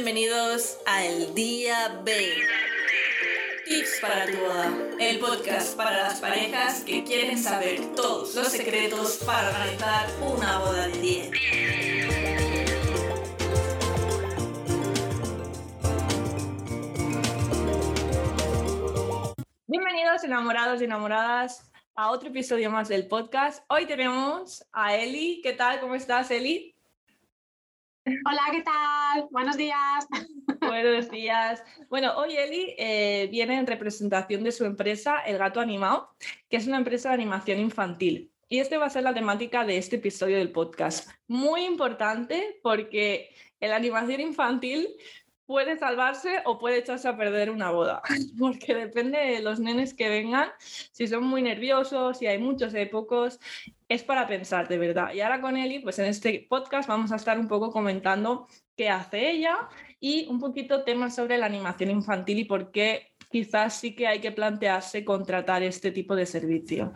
Bienvenidos a El Día B. Tips para tu boda. El podcast para las parejas que quieren saber todos los secretos para organizar una boda de 10. Bienvenidos enamorados y enamoradas a otro episodio más del podcast. Hoy tenemos a Eli. ¿Qué tal? ¿Cómo estás, Eli? Hola, ¿qué tal? Buenos días. Buenos días. Bueno, hoy Eli eh, viene en representación de su empresa El Gato Animado, que es una empresa de animación infantil. Y este va a ser la temática de este episodio del podcast. Muy importante porque en la animación infantil puede salvarse o puede echarse a perder una boda, porque depende de los nenes que vengan, si son muy nerviosos, si hay muchos, si hay pocos, es para pensar de verdad. Y ahora con Eli, pues en este podcast vamos a estar un poco comentando qué hace ella y un poquito temas sobre la animación infantil y por qué quizás sí que hay que plantearse contratar este tipo de servicio.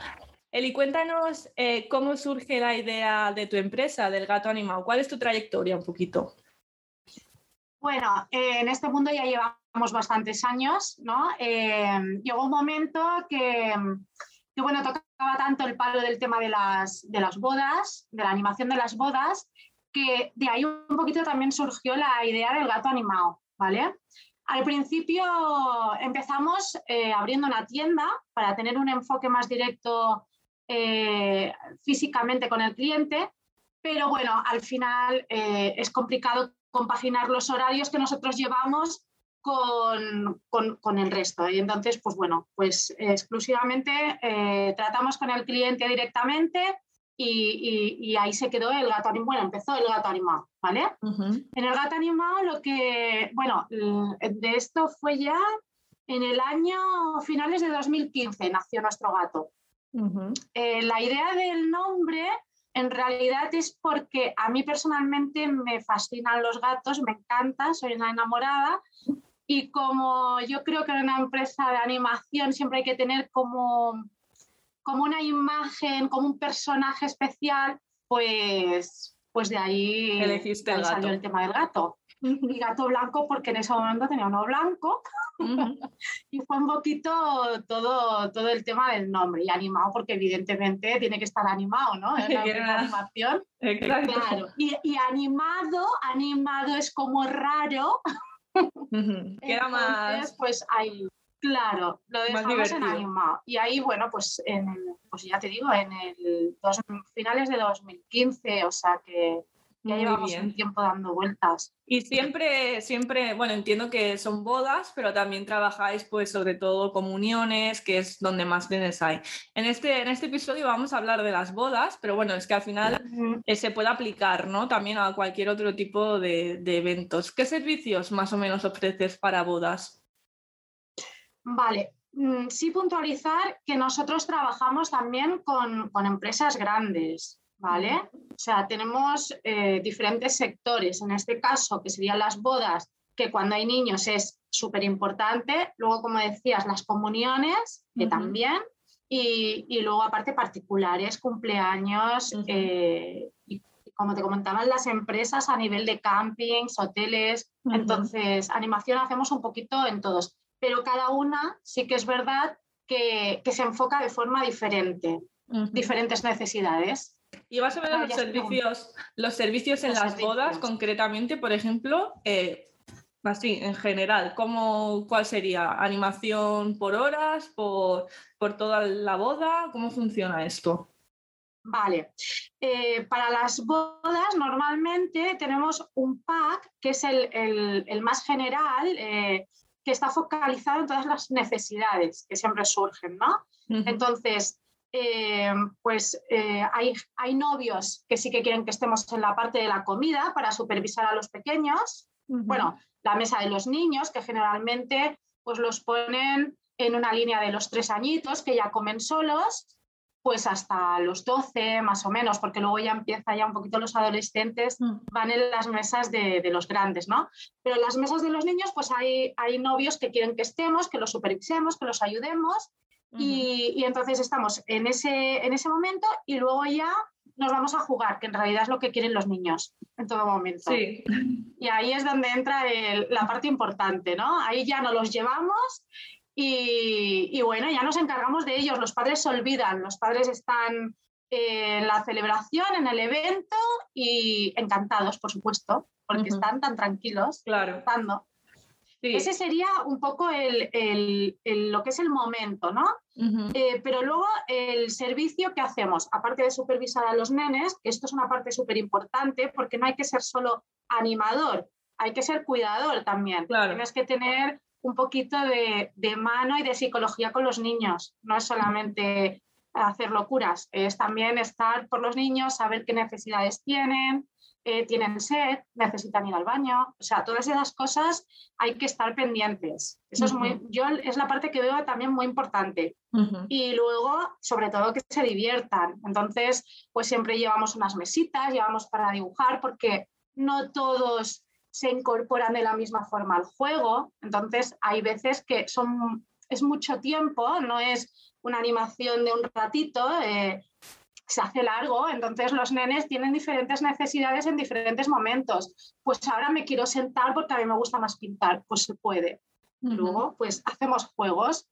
Eli, cuéntanos eh, cómo surge la idea de tu empresa, del gato animado. ¿Cuál es tu trayectoria un poquito? Bueno, eh, en este mundo ya llevamos bastantes años, ¿no? Eh, llegó un momento que, bueno, tocaba tanto el palo del tema de las, de las bodas, de la animación de las bodas, que de ahí un poquito también surgió la idea del gato animado, ¿vale? Al principio empezamos eh, abriendo una tienda para tener un enfoque más directo físicamente con el cliente, pero bueno, al final es complicado compaginar los horarios que nosotros llevamos con, con, el resto. Y entonces, pues bueno, pues exclusivamente eh, tratamos con el cliente directamente y, y, ahí se quedó el gato animado. Bueno, empezó el gato animado, ¿vale? En el gato animado lo que, bueno, de esto fue ya en el año finales de 2015, nació nuestro gato. Eh, la idea del nombre en realidad es porque a mí personalmente me fascinan los gatos, me encanta, soy una enamorada y como yo creo que en una empresa de animación siempre hay que tener como, como una imagen, como un personaje especial, pues, pues de ahí Elegiste el, salió el tema del gato. Y gato blanco porque en ese momento tenía uno blanco y fue un poquito todo, todo el tema del nombre y animado porque evidentemente tiene que estar animado, ¿no? En la animación. Claro. Y, y, animado, animado es como raro. Queda más... pues hay... Claro, lo dejamos en animado. Y ahí, bueno, pues, en, pues ya te digo, en el dos, finales de 2015, o sea que ya llevamos un tiempo dando vueltas. Y siempre, siempre, bueno, entiendo que son bodas, pero también trabajáis, pues, sobre todo comuniones, que es donde más bienes hay. En este, en este episodio vamos a hablar de las bodas, pero bueno, es que al final eh, se puede aplicar, ¿no? También a cualquier otro tipo de, de, eventos. ¿Qué servicios más o menos ofreces para bodas? Vale, mm, sí puntualizar que nosotros trabajamos también con, con empresas grandes. ¿Vale? O sea, tenemos eh, diferentes sectores. En este caso, que serían las bodas, que cuando hay niños es súper importante. Luego, como decías, las comuniones, que también. Y, luego, aparte, particulares, cumpleaños. Eh, y, como te comentaban, las empresas a nivel de campings, hoteles. Entonces, animación hacemos un poquito en todos. Pero cada una sí que es verdad que, que se enfoca de forma diferente, diferentes necesidades. Y vas a ver los servicios, los servicios en las bodas, concretamente, por ejemplo, eh, así, en general, ¿cómo, ¿cuál sería? ¿Animación por horas, por, por toda la boda? ¿Cómo funciona esto? Vale. Eh, para las bodas normalmente tenemos un pack que es el, el, más general, eh, que está focalizado en todas las necesidades que siempre surgen, ¿no? Entonces, eh, pues eh, hay, hay, novios que sí que quieren que estemos en la parte de la comida para supervisar a los pequeños. Bueno, la mesa de los niños, que generalmente pues los ponen en una línea de los tres añitos, que ya comen solos, pues hasta los 12 más o menos, porque luego ya empieza ya un poquito los adolescentes, mm. van en las mesas de, de, los grandes, ¿no? Pero en las mesas de los niños, pues hay, hay novios que quieren que estemos, que los supervisemos, que los ayudemos y, entonces estamos en ese, en ese momento y luego ya nos vamos a jugar, que en realidad es lo que quieren los niños en todo momento. Sí. Y ahí es donde entra la parte importante, ¿no? Ahí ya nos los llevamos y, y, bueno, ya nos encargamos de ellos. Los padres se olvidan, los padres están en la celebración, en el evento y encantados, por supuesto, porque están tan tranquilos. Claro. Ese sería un poco el, el, lo que es el momento, ¿no? Eh, pero luego el servicio que hacemos, aparte de supervisar a los nenes, esto es una parte súper importante porque no hay que ser solo animador, hay que ser cuidador también. Tienes que tener un poquito de, de, mano y de psicología con los niños, no es solamente hacer locuras, es también estar por los niños, saber qué necesidades tienen, eh, tienen sed, necesitan ir al baño, o sea, todas esas cosas hay que estar pendientes. Eso es muy, yo es la parte que veo también muy importante. Y luego, sobre todo, que se diviertan. Entonces, pues siempre llevamos unas mesitas, llevamos para dibujar, porque no todos se incorporan de la misma forma al juego. Entonces, hay veces que son, es mucho tiempo, no es una animación de un ratito. Eh, se hace largo, entonces los nenes tienen diferentes necesidades en diferentes momentos. Pues ahora me quiero sentar porque a mí me gusta más pintar, pues se puede. Luego, pues hacemos juegos.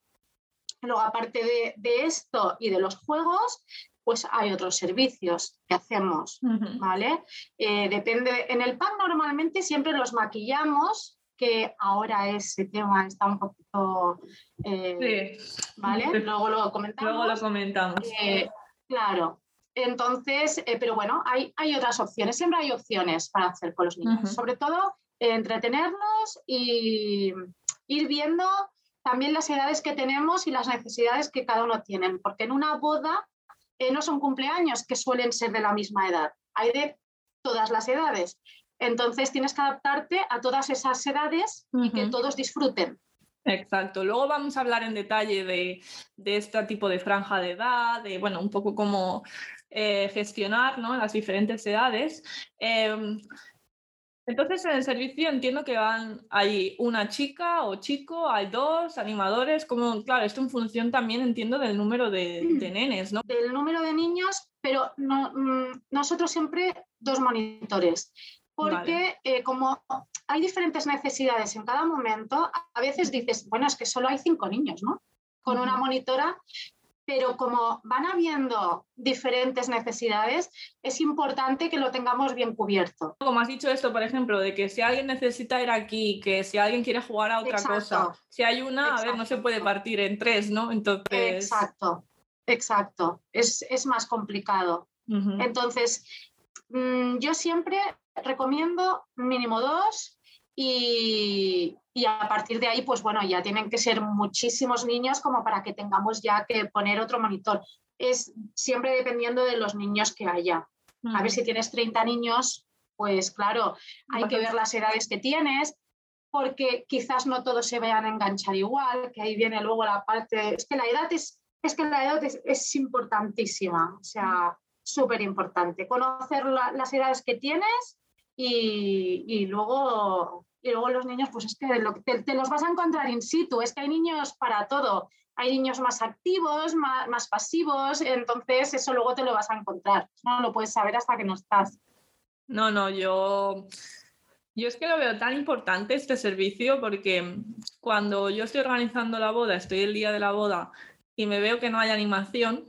Luego, aparte de, esto y de los juegos, pues hay otros servicios que hacemos, ¿vale? Eh, depende, en el pack normalmente siempre los maquillamos, que ahora ese tema está un poquito, eh, ¿vale? Luego lo comentamos. Luego lo comentamos. Eh, claro, entonces, eh, pero bueno, hay, hay, otras opciones, siempre hay opciones para hacer con los niños, sobre todo entretenerlos y ir viendo también las edades que tenemos y las necesidades que cada uno tiene, porque en una boda eh, no son cumpleaños que suelen ser de la misma edad, hay de todas las edades. Entonces tienes que adaptarte a todas esas edades y que todos disfruten. Exacto. Luego vamos a hablar en detalle de, de, este tipo de franja de edad, de, bueno, un poco cómo eh, gestionar ¿no? las diferentes edades. Em, entonces, en el servicio entiendo que van, hay una chica o chico, hay dos animadores, como, claro, esto en función también entiendo del número de, de nenes, ¿no? Del número de niños, pero no, mm, nosotros siempre dos monitores porque eh, como hay diferentes necesidades en cada momento, a veces dices, bueno, es que solo hay cinco niños, ¿no? Con una monitora, pero como van habiendo diferentes necesidades, es importante que lo tengamos bien cubierto. Como has dicho esto, por ejemplo, de que si alguien necesita ir aquí, que si alguien quiere jugar a otra cosa, si hay una, a ver, no se puede partir en tres, ¿no? Entonces... Exacto, exacto, es, más complicado. Entonces, mm, yo siempre recomiendo mínimo dos y, a partir de ahí, pues bueno, ya tienen que ser muchísimos niños como para que tengamos ya que poner otro monitor. Es siempre dependiendo de los niños que haya. A ver si tienes 30 niños, pues claro, hay que ver las edades que tienes, porque quizás no todos se vayan a enganchar igual, que ahí viene luego la parte, es que la edad es, es que la edad es, importantísima, o sea, súper importante. Conocer las edades que tienes y, luego, y luego los niños, pues es que te, los vas a encontrar in situ, es que hay niños para todo. Hay niños más activos, más, pasivos, entonces eso luego te lo vas a encontrar. No lo puedes saber hasta que no estás. No, no, yo, yo es que lo veo tan importante este servicio porque cuando yo estoy organizando la boda, estoy el día de la boda y me veo que no hay animación,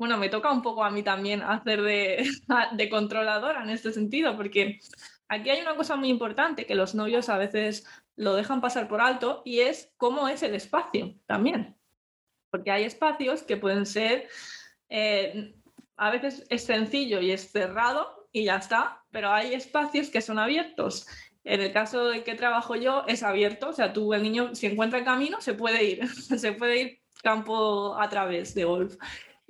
bueno, me toca un poco a mí también hacer de, controladora en este sentido, porque aquí hay una cosa muy importante que los novios a veces lo dejan pasar por alto y es cómo es el espacio también. Porque hay espacios que pueden ser, eh, a veces es sencillo y es cerrado y ya está, pero hay espacios que son abiertos. En el caso de que trabajo yo, es abierto, o sea, tú, el niño, si encuentra el camino, se puede ir, se puede ir campo a través de golf.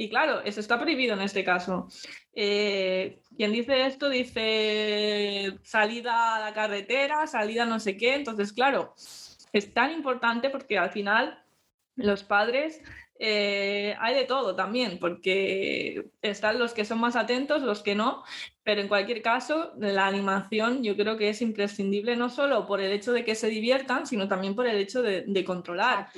Y claro, eso está prohibido en este caso. Eh, quien dice esto dice salida a la carretera, salida no sé qué. Entonces, claro, es tan importante porque al final los padres eh, hay de todo también, porque están los que son más atentos, los que no, pero en cualquier caso, la animación yo creo que es imprescindible no solo por el hecho de que se diviertan, sino también por el hecho de, controlar.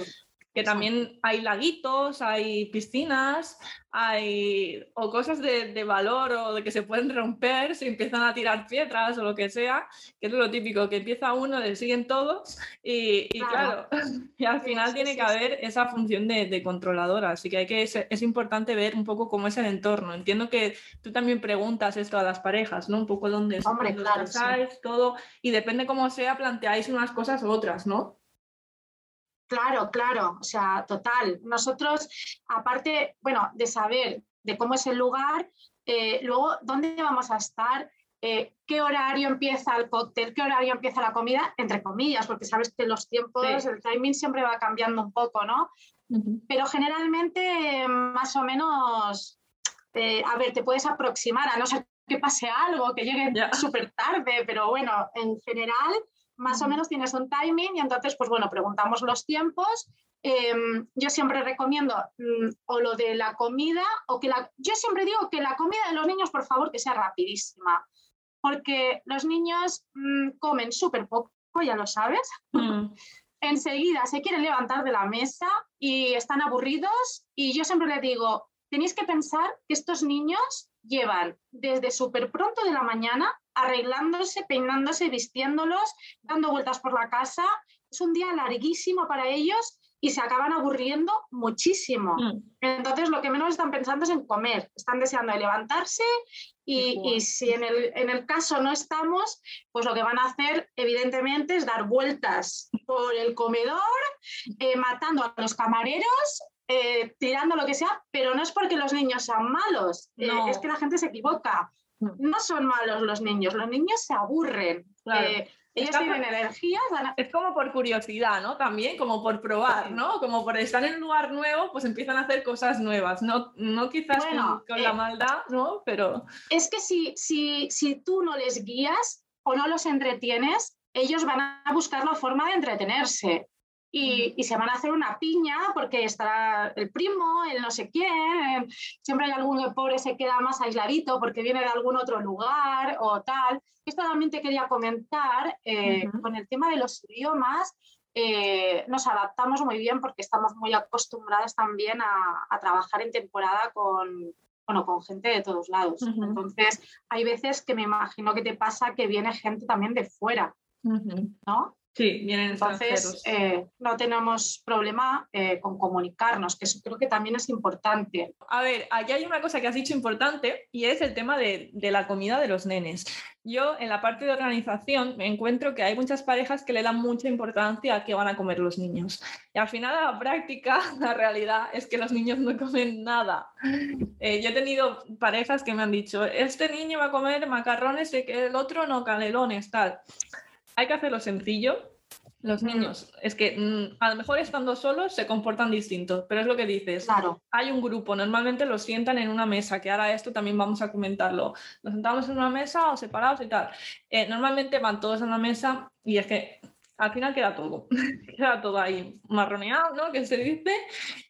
Que también hay laguitos, hay piscinas, hay o cosas de, valor o de que se pueden romper, se empiezan a tirar piedras o lo que sea, que es lo típico, que empieza uno, le siguen todos y, claro. y al final tiene que haber esa función de, controladora, así que, hay que es, importante ver un poco cómo es el entorno. Entiendo que tú también preguntas esto a las parejas, ¿no? Un poco dónde, Hombre, claro, todo, y depende cómo sea, planteáis unas cosas u otras, ¿no? Claro, claro, o sea, total. Nosotros, aparte, bueno, de saber de cómo es el lugar, eh, luego, ¿dónde vamos a estar? Eh, ¿Qué horario empieza el cóctel? ¿Qué horario empieza la comida? Entre comillas, porque sabes que los tiempos, el timing siempre va cambiando un poco, ¿no? Pero generalmente, más o menos, eh, a ver, te puedes aproximar, a no ser que pase algo, que llegue súper tarde, pero bueno, en general más o menos tienes un timing y entonces, pues bueno, preguntamos los tiempos. Em, yo siempre recomiendo mm, o lo de la comida o que la... Yo siempre digo que la comida de los niños, por favor, que sea rapidísima, porque los niños mm, comen súper poco, ya lo sabes. Mm. Enseguida se quieren levantar de la mesa y están aburridos y yo siempre les digo, tenéis que pensar que estos niños llevan desde súper pronto de la mañana arreglándose, peinándose, vistiéndolos, dando vueltas por la casa. Es un día larguísimo para ellos y se acaban aburriendo muchísimo. Mm. Entonces, lo que menos están pensando es en comer, están deseando levantarse y, si en el, en el, caso no estamos, pues lo que van a hacer, evidentemente, es dar vueltas por el comedor, eh, matando a los camareros eh, tirando lo que sea, pero no es porque los niños sean malos, eh, es que la gente se equivoca. Mm. No son malos los niños, los niños se aburren. Eh, ellos tienen energía. Es como por curiosidad, ¿no? También, como por probar, ¿no? Como por estar en un lugar nuevo, pues empiezan a hacer cosas nuevas. No, no quizás con, la maldad, ¿no? Pero... Es que si, si, si tú no les guías o no los entretienes, ellos van a buscar la forma de entretenerse y, se van a hacer una piña porque estará el primo, el no sé quién, siempre hay algún que pobre se queda más aisladito porque viene de algún otro lugar o tal. Esto también te quería comentar eh, con el tema de los idiomas. Eh, nos adaptamos muy bien porque estamos muy acostumbradas también a, trabajar en temporada con, bueno, con gente de todos lados. Entonces, hay veces que me imagino que te pasa que viene gente también de fuera, ¿no? Sí, vienen Entonces, eh, no tenemos problema eh, con comunicarnos, que eso creo que también es importante. A ver, aquí hay una cosa que has dicho importante y es el tema de, la comida de los nenes. Yo en la parte de organización me encuentro que hay muchas parejas que le dan mucha importancia a qué van a comer los niños. Y al final a la práctica, la realidad es que los niños no comen nada. Eh, yo he tenido parejas que me han dicho, este niño va a comer macarrones y que el otro no, canelones, tal hay que hacerlo sencillo. Los niños, es que mm, a lo mejor estando solos se comportan distintos, pero es lo que dices. Claro. Hay un grupo, normalmente los sientan en una mesa, que ahora esto también vamos a comentarlo. Nos sentamos en una mesa o separados y tal. Eh, normalmente van todos en una mesa y es que al final queda todo, queda todo ahí marroneado, ¿no? Que se dice,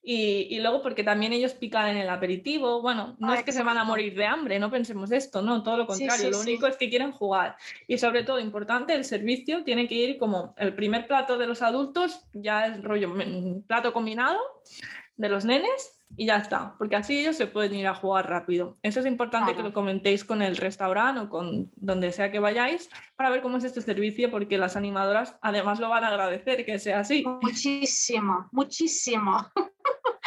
y, luego porque también ellos pican en el aperitivo, bueno, no es que se van a morir de hambre, no pensemos esto, no, todo lo contrario, lo único es que quieren jugar. Y sobre todo, importante, el servicio tiene que ir como el primer plato de los adultos, ya es rollo, mm, plato combinado de los nenes, y ya está, porque así ellos se pueden ir a jugar rápido. Eso es importante que lo comentéis con el restaurante o con donde sea que vayáis para ver cómo es este servicio, porque las animadoras además lo van a agradecer que sea así. Muchísimo, muchísimo.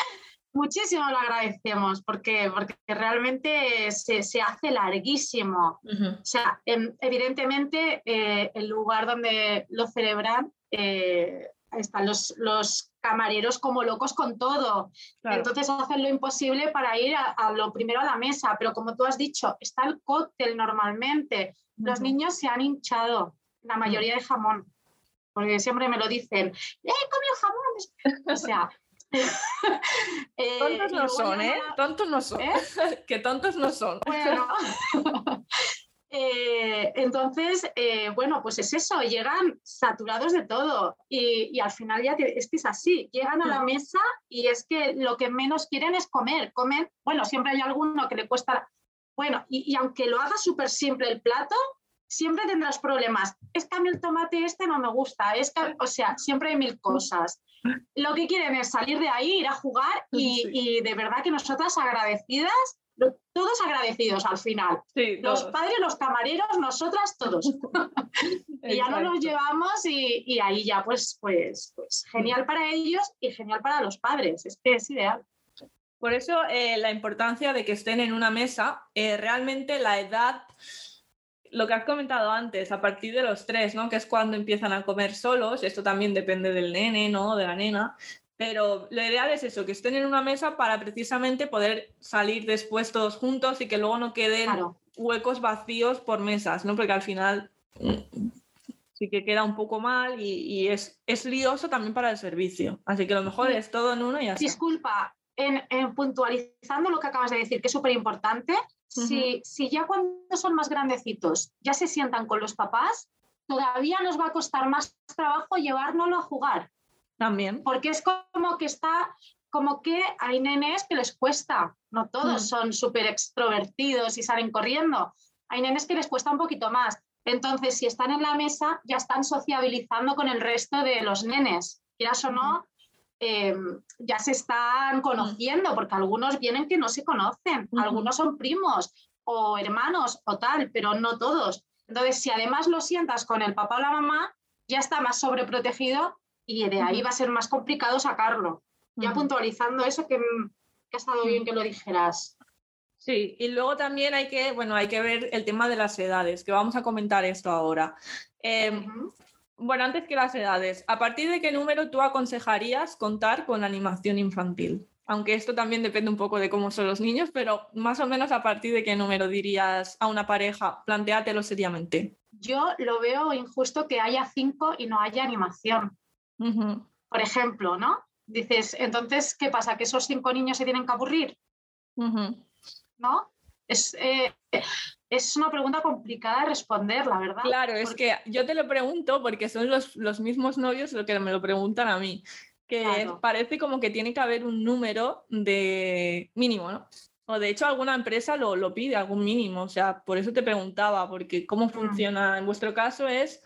muchísimo lo agradecemos porque, porque realmente se, se hace larguísimo. O sea, em, evidentemente eh, el lugar donde lo celebran eh, están los, los camareros como locos con todo. Entonces hacen lo imposible para ir a, lo primero a la mesa, pero como tú has dicho, está el cóctel normalmente. Los niños se han hinchado, la mayoría de jamón, porque siempre me lo dicen, ¡eh, comió jamón! O sea... Eh, tontos no son, ¿eh? Tontos no son. ¿Eh? que tontos no son. Bueno, Eh, entonces, eh, bueno, pues es eso, llegan saturados de todo y, al final ya es que es así, llegan a la mesa y es que lo que menos quieren es comer, comen, bueno, siempre hay alguno que le cuesta, bueno, y, aunque lo haga súper simple el plato, siempre tendrás problemas. Es que a mí el tomate este no me gusta, es que, o sea, siempre hay mil cosas. lo que quieren es salir de ahí, ir a jugar y, de verdad que nosotras agradecidas, todos agradecidos al final. los padres, los camareros, nosotras, todos. y ya no nos llevamos y, ahí ya pues, pues, pues genial para ellos y genial para los padres. Es que es ideal. Por eso eh, la importancia de que estén en una mesa, eh, realmente la edad lo que has comentado antes, a partir de los tres, ¿no? Que es cuando empiezan a comer solos, esto también depende del nene, ¿no? De la nena. Pero lo ideal es eso, que estén en una mesa para precisamente poder salir después todos juntos y que luego no queden huecos vacíos por mesas, ¿no? Porque al final mm, sí que queda un poco mal y, es, es, lioso también para el servicio. Así que lo mejor es todo en uno y así. Disculpa, en, en puntualizando lo que acabas de decir, que es súper importante, si, ya cuando son más grandecitos ya se sientan con los papás, todavía nos va a costar más trabajo llevárnoslo a jugar. También. Porque es como que está, como que hay nenes que les cuesta, no todos mm. son súper extrovertidos y salen corriendo, hay nenes que les cuesta un poquito más. Entonces, si están en la mesa, ya están sociabilizando con el resto de los nenes, quieras o no, Em, ya se están conociendo, porque algunos vienen que no se conocen, algunos son primos o hermanos o tal, pero no todos. Entonces, si además lo sientas con el papá o la mamá, ya está más sobreprotegido y de ahí va a ser más complicado sacarlo. Ya puntualizando eso, que, ha estado bien que lo dijeras. Sí, y luego también hay que, bueno, hay que ver el tema de las edades, que vamos a comentar esto ahora. Em, bueno, antes que las edades, ¿a partir de qué número tú aconsejarías contar con animación infantil? Aunque esto también depende un poco de cómo son los niños, pero más o menos a partir de qué número dirías a una pareja, planteátelo seriamente. Yo lo veo injusto que haya cinco y no haya animación. Por ejemplo, ¿no? Dices, entonces, ¿qué pasa? ¿Que esos cinco niños se tienen que aburrir? ¿No? Es, eh, es una pregunta complicada de responder, la verdad. Claro, es que yo te lo pregunto porque son los, los mismos novios los que me lo preguntan a mí, que parece como que tiene que haber un número de mínimo, ¿no? O de hecho alguna empresa lo, lo pide, algún mínimo, o sea, por eso te preguntaba, porque cómo funciona, en vuestro caso es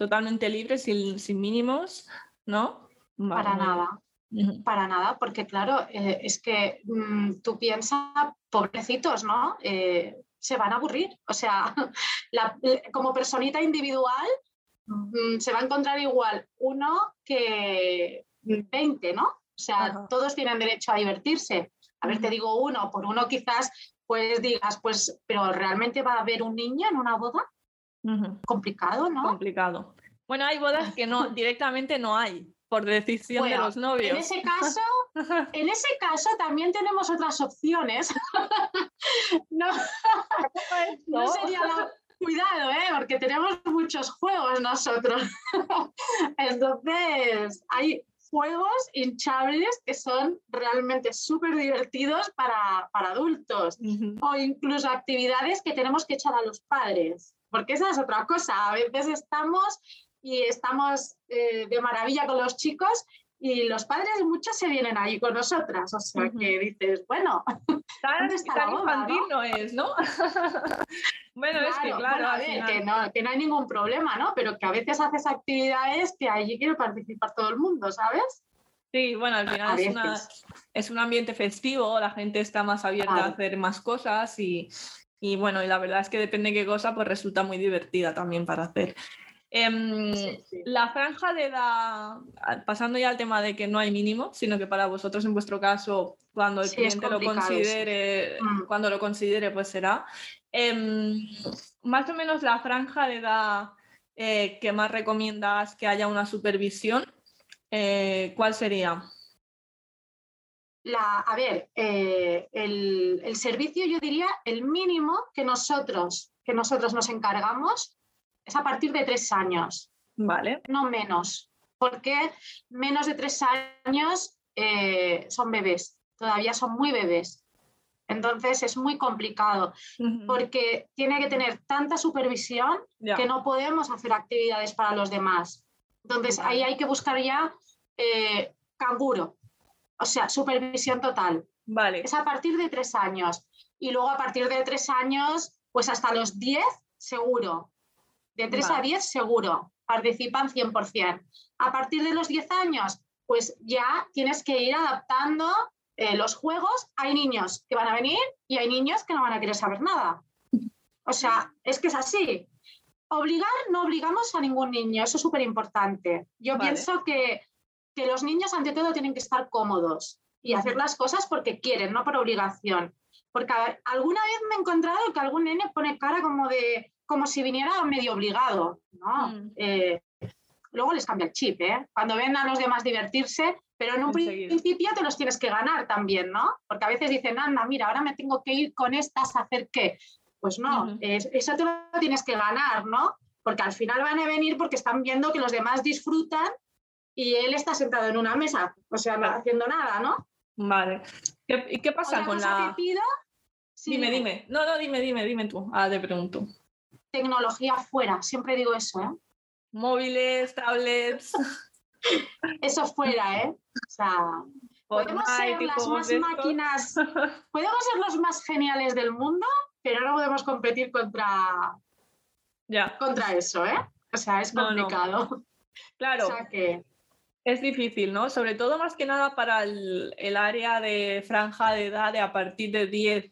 totalmente libre, sin, sin mínimos, ¿no? Para nada. Para nada, porque claro, eh, es que mm, tú piensas, pobrecitos, ¿no? Eh, se van a aburrir. O sea, como personita individual mm, se va a encontrar igual uno que 20, ¿no? O sea, todos tienen derecho a divertirse. A ver, te digo uno, por uno quizás pues digas, pues, pero realmente va a haber un niño en una boda. Complicado, ¿no? Complicado. Bueno, hay bodas que no, directamente no hay por decisión de los novios. En ese caso, en ese caso también tenemos otras opciones. no, no sería Cuidado, ¿eh? porque tenemos muchos juegos nosotros. Entonces, hay juegos hinchables que son realmente súper divertidos para, para adultos o incluso actividades que tenemos que echar a los padres, porque esa es otra cosa. A veces estamos y estamos eh, de maravilla con los chicos y los padres muchos se vienen ahí con nosotras, o sea que dices, bueno, ¿dónde está la infantil no? es, ¿no? bueno, es que claro, que, no, que no hay ningún problema, ¿no? Pero que a veces haces actividades que allí quiere participar todo el mundo, ¿sabes? Sí, bueno, al final es, es, un ambiente festivo, la gente está más abierta a hacer más cosas y, y, bueno, y la verdad es que depende de qué cosa, pues resulta muy divertida también para hacer. Em, la franja de edad, pasando ya al tema de que no hay mínimo, sino que para vosotros en vuestro caso, cuando el cliente lo considere, mm. cuando lo considere, pues será. Em, más o menos la franja de edad eh, que más recomiendas que haya una supervisión, eh, ¿cuál sería? La, a ver, eh, el, el, servicio yo diría el mínimo que nosotros, que nosotros nos encargamos es a partir de tres años. Vale. No menos, porque menos de tres años eh, son bebés, todavía son muy bebés. Entonces es muy complicado porque tiene que tener tanta supervisión que no podemos hacer actividades para los demás. Entonces ahí hay que buscar ya eh, canguro, o sea, supervisión total. Vale. Es a partir de tres años. Y luego a partir de tres años, pues hasta los diez, seguro. De 3 a 10 seguro, participan 100%. A partir de los 10 años, pues ya tienes que ir adaptando eh, los juegos. Hay niños que van a venir y hay niños que no van a querer saber nada. O sea, es que es así. Obligar, no obligamos a ningún niño, eso es súper importante. Yo pienso que, que los niños ante todo tienen que estar cómodos y hacer las cosas porque quieren, no por obligación. Porque alguna vez me he encontrado que algún nene pone cara como de como si viniera medio obligado, ¿no? Mm. Eh, luego les cambia el chip, ¿eh? Cuando ven a los demás divertirse, pero en un principio te los tienes que ganar también, ¿no? Porque a veces dicen, anda, mira, ahora me tengo que ir con estas a hacer qué. Pues no, eso te lo tienes que ganar, ¿no? Porque al final van a venir porque están viendo que los demás disfrutan y él está sentado en una mesa, o sea, no haciendo nada, ¿no? Vale. ¿Y qué pasa con la...? dime, dime. No, no, dime, dime, dime tú. Ah, te pregunto. Tecnología fuera, siempre digo eso, ¿eh? Móviles, tablets. eso fuera, ¿eh? O sea, podemos ser las más máquinas, podemos ser los más geniales del mundo, pero no podemos competir contra, ya. contra eso, ¿eh? O sea, es complicado. Claro. O sea que... Es difícil, ¿no? Sobre todo más que nada para el, área de franja de edad de a partir de 10,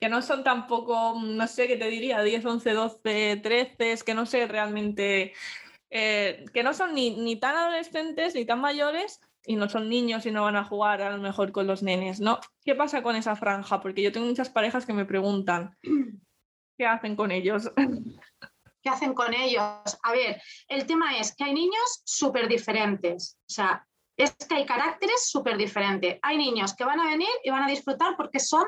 que no son tampoco, no sé qué te diría, 10, 11, 12, 13, es que no sé realmente, eh, que no son ni, ni tan adolescentes ni tan mayores, y no son niños y no van a jugar a lo mejor con los nenes, ¿no? ¿Qué pasa con esa franja? Porque yo tengo muchas parejas que me preguntan, ¿qué hacen con ellos? ¿Qué hacen con ellos? A ver, el tema es que hay niños súper diferentes. O sea, es que hay caracteres súper diferentes. Hay niños que van a venir y van a disfrutar porque son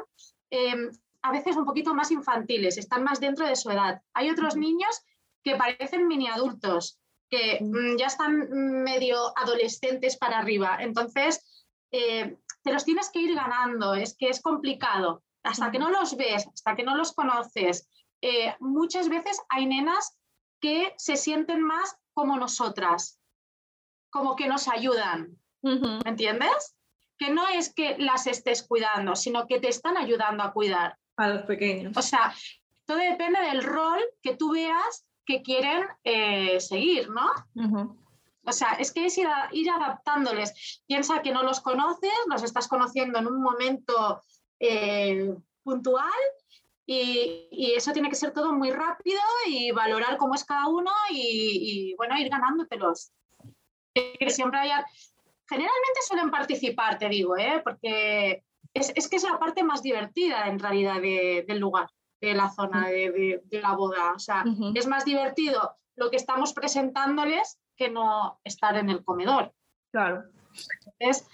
em, a veces un poquito más infantiles, están más dentro de su edad. Hay otros niños que parecen mini adultos, que mm, ya están medio adolescentes para arriba. Entonces, eh, te los tienes que ir ganando, es que es complicado. Hasta que no los ves, hasta que no los conoces, eh, muchas veces hay nenas que se sienten más como nosotras, como que nos ayudan, ¿me entiendes? Que no es que las estés cuidando, sino que te están ayudando a cuidar. A los pequeños. O sea, todo depende del rol que tú veas que quieren eh, seguir, ¿no? O sea, es que es ir, ir, adaptándoles. Piensa que no los conoces, los estás conociendo en un momento eh, puntual y, eso tiene que ser todo muy rápido y valorar cómo es cada uno y, bueno, ir ganándotelos. Que siempre haya... Generalmente suelen participar, te digo, ¿eh? porque es, que es la parte más divertida en realidad del lugar, de la zona de, la boda. O sea, es más divertido lo que estamos presentándoles que no estar en el comedor. Claro. Entonces,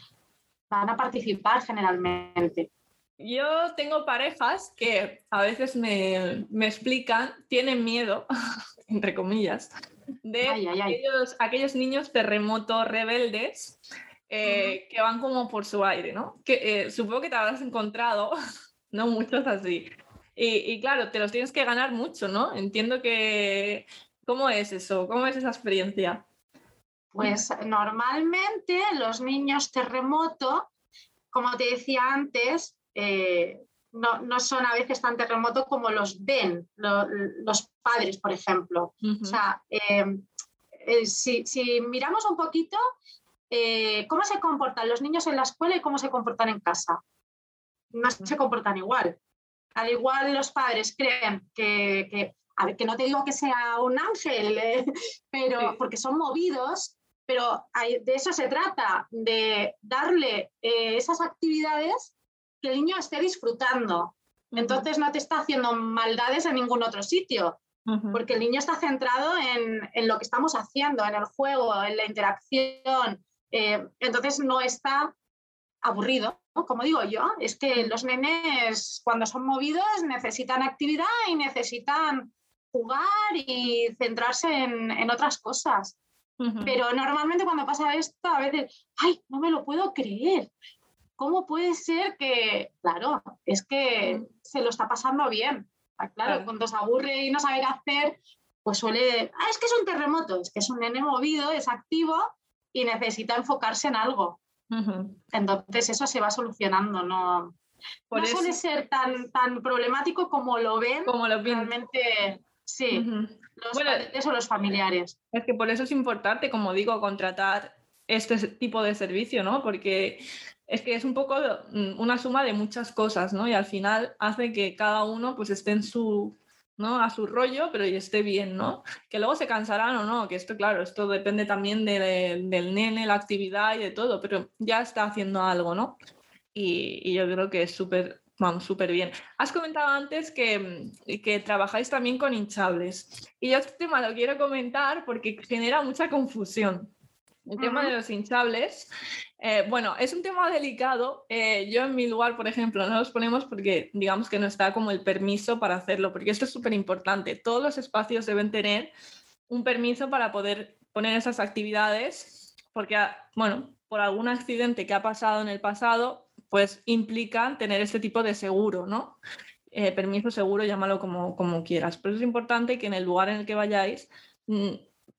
van a participar generalmente. Yo tengo parejas que a veces me, explican, tienen miedo, entre comillas, de Aquellos, niños terremotos rebeldes eh, que van como por su aire, ¿no? Que eh, supongo que te habrás encontrado, no muchos así. Y, claro, te los tienes que ganar mucho, ¿no? Entiendo que... ¿Cómo es eso? ¿Cómo es esa experiencia? Pues normalmente los niños terremoto, como te decía antes, eh, no, son a veces tan terremotos como los ven los padres, por ejemplo. O sea, em, eh, si, miramos un poquito eh, cómo se comportan los niños en la escuela y cómo se comportan en casa, no se comportan igual. Al igual los padres creen que, a ver, que no te digo que sea un ángel, pero porque son movidos, pero de eso se trata, de darle esas actividades que el niño esté disfrutando. Entonces no te está haciendo maldades en ningún otro sitio, porque el niño está centrado en, lo que estamos haciendo, en el juego, en la interacción. Eh, entonces no está aburrido, como digo yo, es que los nenes cuando son movidos necesitan actividad y necesitan jugar y centrarse en, otras cosas. Pero normalmente cuando pasa esto, a veces, ay, no me lo puedo creer. ¿Cómo puede ser que, claro, es que se lo está pasando bien? Ah, claro, cuando se aburre y no sabe qué hacer, pues suele, ah, es que es un terremoto, es que es un nene movido, es activo y necesita enfocarse en algo. Entonces eso se va solucionando, no, no suele ser tan, tan problemático como lo ven. Como lo realmente, sí. Los bueno, los familiares. Es que por eso es importante, como digo, contratar este tipo de servicio, ¿no? Porque es que es un poco mm, una suma de muchas cosas, ¿no? Y al final hace que cada uno pues esté en su, ¿no? A su rollo, pero y esté bien, ¿no? Que luego se cansarán o no, que esto, claro, esto depende también del nene, la actividad y de todo, pero ya está haciendo algo, ¿no? Y, y yo creo que es súper, vamos, súper bien. Has comentado antes que, que trabajáis también con hinchables. Y yo este tema lo quiero comentar porque genera mucha confusión. El tema de los hinchables, eh, bueno, es un tema delicado. Eh, yo en mi lugar, por ejemplo, no los ponemos porque digamos que no está como el permiso para hacerlo, porque esto es súper importante. Todos los espacios deben tener un permiso para poder poner esas actividades, porque, ah, bueno, por algún accidente que ha pasado en el pasado, pues implican tener este tipo de seguro, ¿no? Eh, permiso seguro, llámalo como, como quieras. Pero es importante que en el lugar en el que vayáis mm,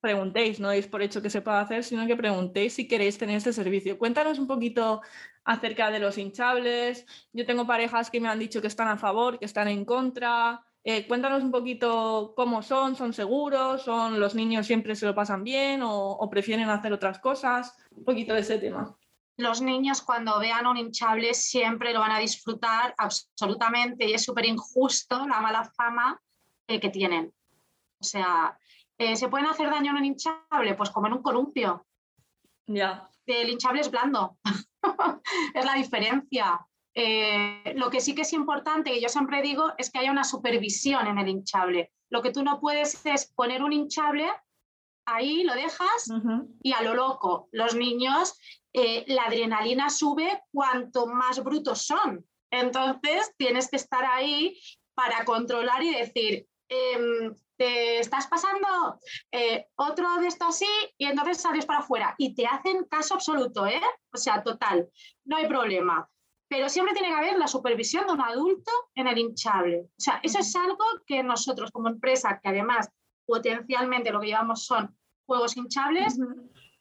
preguntéis, no deis por hecho que se pueda hacer, sino que preguntéis si queréis tener este servicio. Cuéntanos un poquito acerca de los hinchables. Yo tengo parejas que me han dicho que están a favor, que están en contra. Eh, cuéntanos un poquito cómo son, son seguros, son los niños siempre se lo pasan bien o, prefieren hacer otras cosas. Un poquito de ese tema. Los niños cuando vean un hinchable siempre lo van a disfrutar absolutamente y es súper injusto la mala fama eh, que tienen. O sea, eh, ¿Se pueden hacer daño en un hinchable? Pues como en un columpio. Ya. El hinchable es blando. es la diferencia. Eh, lo que sí que es importante, y yo siempre digo, es que haya una supervisión en el hinchable. Lo que tú no puedes es poner un hinchable, ahí lo dejas y a lo loco. Los niños, eh, la adrenalina sube cuanto más brutos son. Entonces tienes que estar ahí para controlar y decir, em, te estás pasando eh, otro de esto así y entonces sales para afuera y te hacen caso absoluto, ¿eh? O sea, total, no hay problema. Pero siempre tiene que haber la supervisión de un adulto en el hinchable. O sea, eso es algo que nosotros como empresa, que además potencialmente lo que llevamos son juegos hinchables,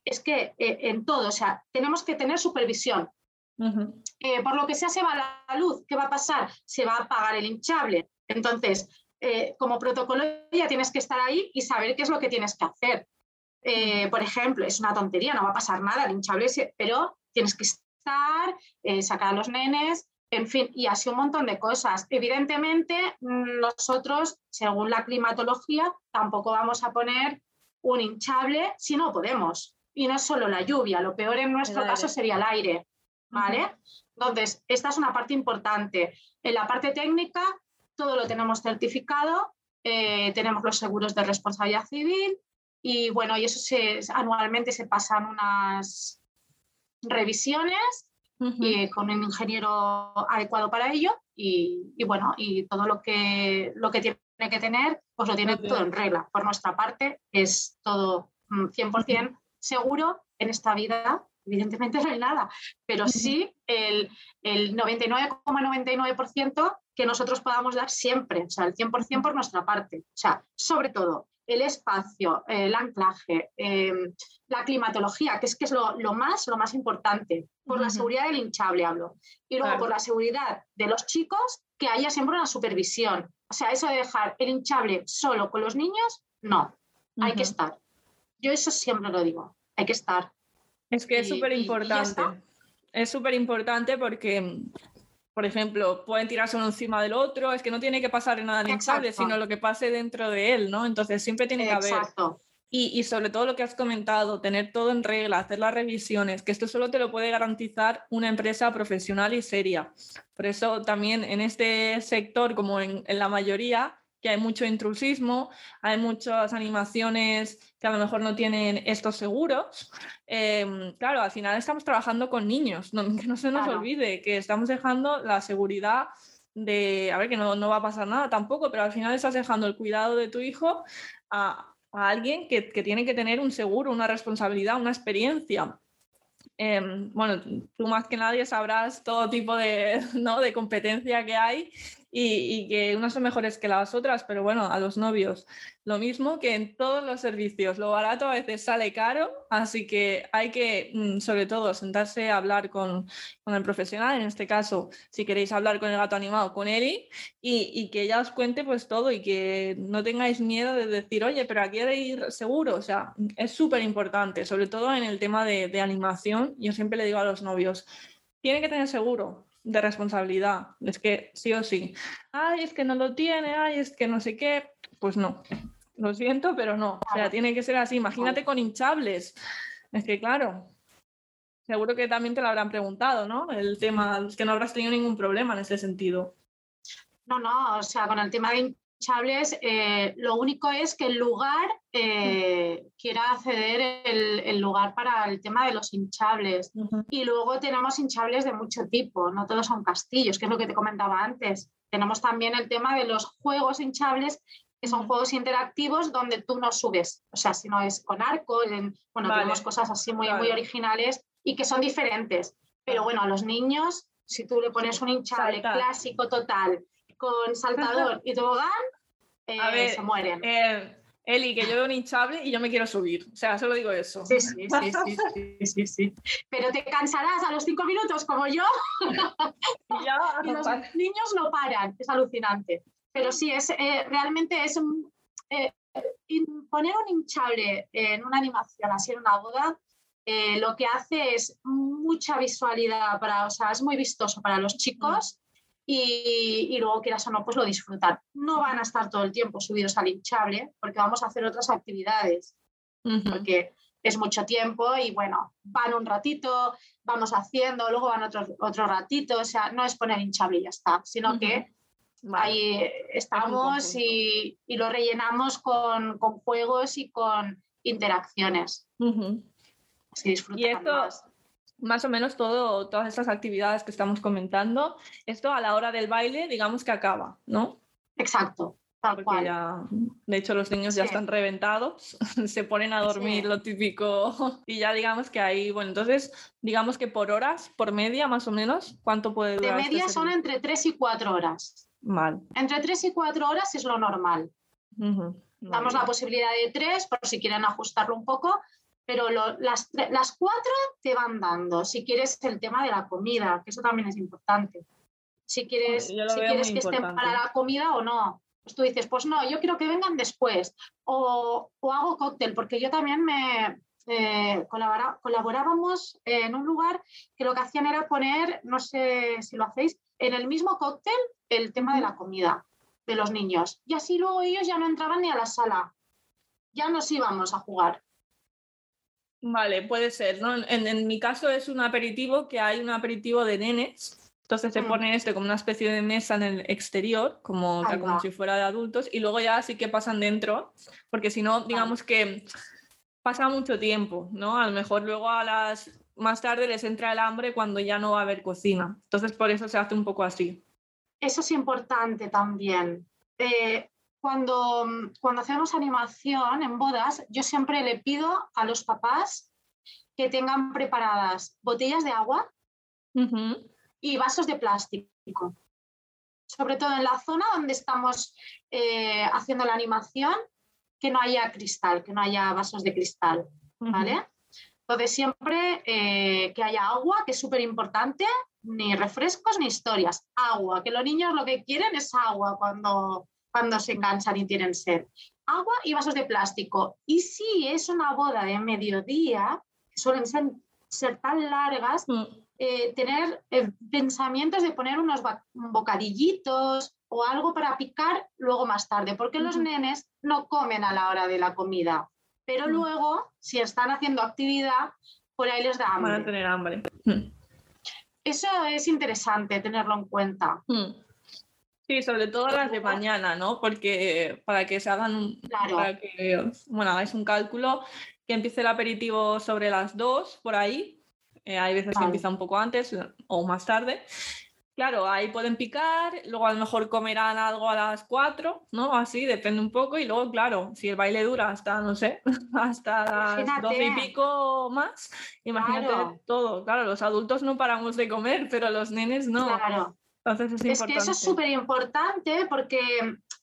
es que eh, en todo, o sea, tenemos que tener supervisión. Eh, por lo que sea, se va la luz, ¿qué va a pasar? Se va a apagar el hinchable. Entonces, eh, como protocolo ya tienes que estar ahí y saber qué es lo que tienes que hacer. Eh, por ejemplo, es una tontería, no va a pasar nada, el hinchable, pero tienes que estar, eh, sacar a los nenes, en fin, y así un montón de cosas. Evidentemente, nosotros, según la climatología, tampoco vamos a poner un hinchable si no podemos. Y no es solo la lluvia, lo peor en nuestro caso sería el aire. ¿Vale? Entonces, esta es una parte importante. En la parte técnica, todo lo tenemos certificado, eh, tenemos los seguros de responsabilidad civil y bueno, y eso se, anualmente se pasan unas revisiones y, con un ingeniero adecuado para ello y, bueno, y todo lo que, lo que tiene que tener, pues lo tiene todo en regla. Por nuestra parte, es todo 100% mm, seguro en esta vida. Evidentemente no hay nada, pero sí el, el 99,99% que nosotros podamos dar siempre, o sea, el 100% por nuestra parte. O sea, sobre todo el espacio, el anclaje, em, la climatología, que es que es lo, más, lo más importante, por la seguridad del hinchable hablo. Y luego por la seguridad de los chicos, que haya siempre una supervisión. O sea, eso de dejar el hinchable solo con los niños, no, hay que estar. Yo eso siempre lo digo, hay que estar. Es que es súper importante. Es súper importante porque por ejemplo, pueden tirarse uno encima del otro, es que no tiene que pasar en nada hinchable, sino lo que pase dentro de él, ¿no? Entonces siempre tiene que haber. Y, y, sobre todo lo que has comentado, tener todo en regla, hacer las revisiones, que esto solo te lo puede garantizar una empresa profesional y seria. Por eso también en este sector, como en, en la mayoría, que hay mucho intrusismo, hay muchas animaciones que a lo mejor no tienen estos seguros. Em, claro, al final estamos trabajando con niños, que no se nos olvide que estamos dejando la seguridad de, a ver, que no, no, va a pasar nada tampoco, pero al final estás dejando el cuidado de tu hijo a, a alguien que, que, tiene que tener un seguro, una responsabilidad, una experiencia. Em, bueno, tú más que nadie sabrás todo tipo de, ¿no? de competencia que hay y, que unas son mejores que las otras, pero bueno, a los novios. Lo mismo que en todos los servicios. Lo barato a veces sale caro, así que hay que, mm, sobre todo, sentarse a hablar con, con el profesional. En este caso, si queréis hablar con el gato animado, con Eli, y, y, que ella os cuente pues todo y que no tengáis miedo de decir, oye, pero aquí hay de ir seguro. O sea, es súper importante, sobre todo en el tema de, de animación. Yo siempre le digo a los novios, tiene que tener seguro de responsabilidad. Es que sí o sí. Ay, es que no lo tiene, ay, es que no sé qué. Pues no. Lo siento, pero no. O sea, tiene que ser así. Imagínate con hinchables. Es que, claro, seguro que también te lo habrán preguntado, ¿no? El tema, es que no habrás tenido ningún problema en ese sentido. No, no, o sea, con el tema de hinchables, eh, lo único es que el lugar eh, quiera ceder el, lugar para el tema de los hinchables. Y luego tenemos hinchables de mucho tipo, no todos son castillos, que es lo que te comentaba antes. Tenemos también el tema de los juegos hinchables que son juegos interactivos donde tú no subes, o sea, si no es con arco, bueno, tenemos cosas así muy, muy originales y que son diferentes. Pero bueno, a los niños, si tú le pones un hinchable clásico total con saltador y tobogán, eh, se mueren. Eh, Eli, que yo veo un hinchable y yo me quiero subir. O sea, solo digo eso. Sí, sí, sí, sí, sí, Pero te cansarás a los cinco minutos como yo. y los niños no paran. Es alucinante. Pero sí, es, eh, realmente es un, poner un hinchable en una animación, así en una boda, lo que hace es mucha visualidad para, o sea, es muy vistoso para los chicos y, y, luego quieras o no, pues lo disfrutar. No van a estar todo el tiempo subidos al hinchable porque vamos a hacer otras actividades, porque es mucho tiempo y bueno, van un ratito, vamos haciendo, luego van otro, otro ratito, o sea, no es poner hinchable y ya está, sino que Ahí estamos y, y, lo rellenamos con, con, juegos y con interacciones. y esto, más. O menos todo, todas estas actividades que estamos comentando, esto a la hora del baile, digamos que acaba, ¿no? Exacto. Tal cual. Ya, de hecho, los niños ya están reventados, se ponen a dormir lo típico y ya digamos que ahí, bueno, entonces digamos que por horas, por media más o menos, ¿cuánto puede durar? De este media son entre 3 y 4 horas. Entre 3 y 4 horas es lo normal. Damos la posibilidad de 3 por si quieren ajustarlo un poco, pero las, las 4 te van dando. Si quieres el tema de la comida, que eso también es importante. Si quieres, si quieres que estén para la comida o no. Pues tú dices, pues no, yo quiero que vengan después. O, o hago cóctel, porque yo también me, eh, colaborábamos en un lugar que lo que hacían era poner, no sé si lo hacéis, en el mismo cóctel el tema de la comida de los niños. Y así luego ellos ya no entraban ni a la sala. Ya nos íbamos a jugar. Vale, puede ser. ¿no? En, mi caso es un aperitivo que hay un aperitivo de nenes. Entonces se mm. pone este como una especie de mesa en el exterior, como, como si fuera de adultos, y luego ya sí que pasan dentro, porque si no, digamos que pasa mucho tiempo, ¿no? A lo mejor luego a las más tarde les entra el hambre cuando ya no va a haber cocina. Entonces, por eso se hace un poco así. Eso es importante también. Eh, cuando, cuando hacemos animación en bodas, yo siempre le pido a los papás que tengan preparadas botellas de agua y vasos de plástico. Sobre todo en la zona donde estamos eh, haciendo la animación, que no haya cristal, que no haya vasos de cristal. ¿Vale? Entonces, siempre eh, que haya agua, que es súper importante, ni refrescos ni historias. Agua, que los niños lo que quieren es agua cuando, cuando se cansan y tienen sed. Agua y vasos de plástico. Y si es una boda de mediodía, que suelen ser, tan largas, mm. eh, tener eh, pensamientos de poner unos bocadillitos o algo para picar luego más tarde, porque los nenes no comen a la hora de la comida pero mm. luego, si están haciendo actividad, por ahí les da hambre. Van a tener hambre. Mm. Eso es interesante tenerlo en cuenta. Mm. Sí, sobre todo las de mañana, ¿no? Porque para que se hagan, claro. para que, bueno, hagáis un cálculo, que empiece el aperitivo sobre las 2, por ahí. Eh, hay veces que empieza un poco antes o más tarde. Claro, ahí pueden picar, luego a lo mejor comerán algo a las 4, ¿no? Así, depende un poco. Y luego, claro, si el baile dura hasta, no sé, hasta las 12 y pico más, imagínate todo. Claro, los adultos no paramos de comer, pero los nenes no. Claro. Entonces es, es que eso es súper importante porque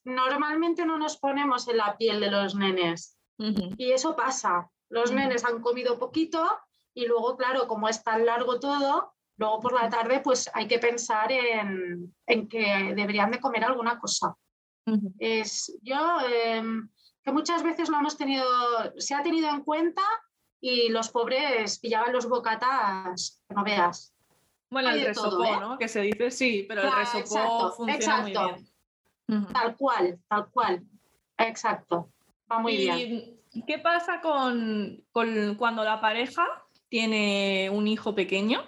normalmente no nos ponemos en la piel de los nenes. Y eso pasa. Los nenes han comido poquito y luego, claro, como es tan largo todo, luego por la tarde pues hay que pensar en, que deberían de comer alguna cosa. Es, yo, em, que muchas veces lo hemos tenido, se ha tenido en cuenta y los pobres pillaban los bocatas, que no veas. Bueno, el resopó, ¿eh? ¿no? Que se dice sí, pero el resopó funciona muy bien. Tal cual, tal cual. Exacto. Va muy bien. ¿Qué pasa con, cuando la pareja tiene un hijo pequeño?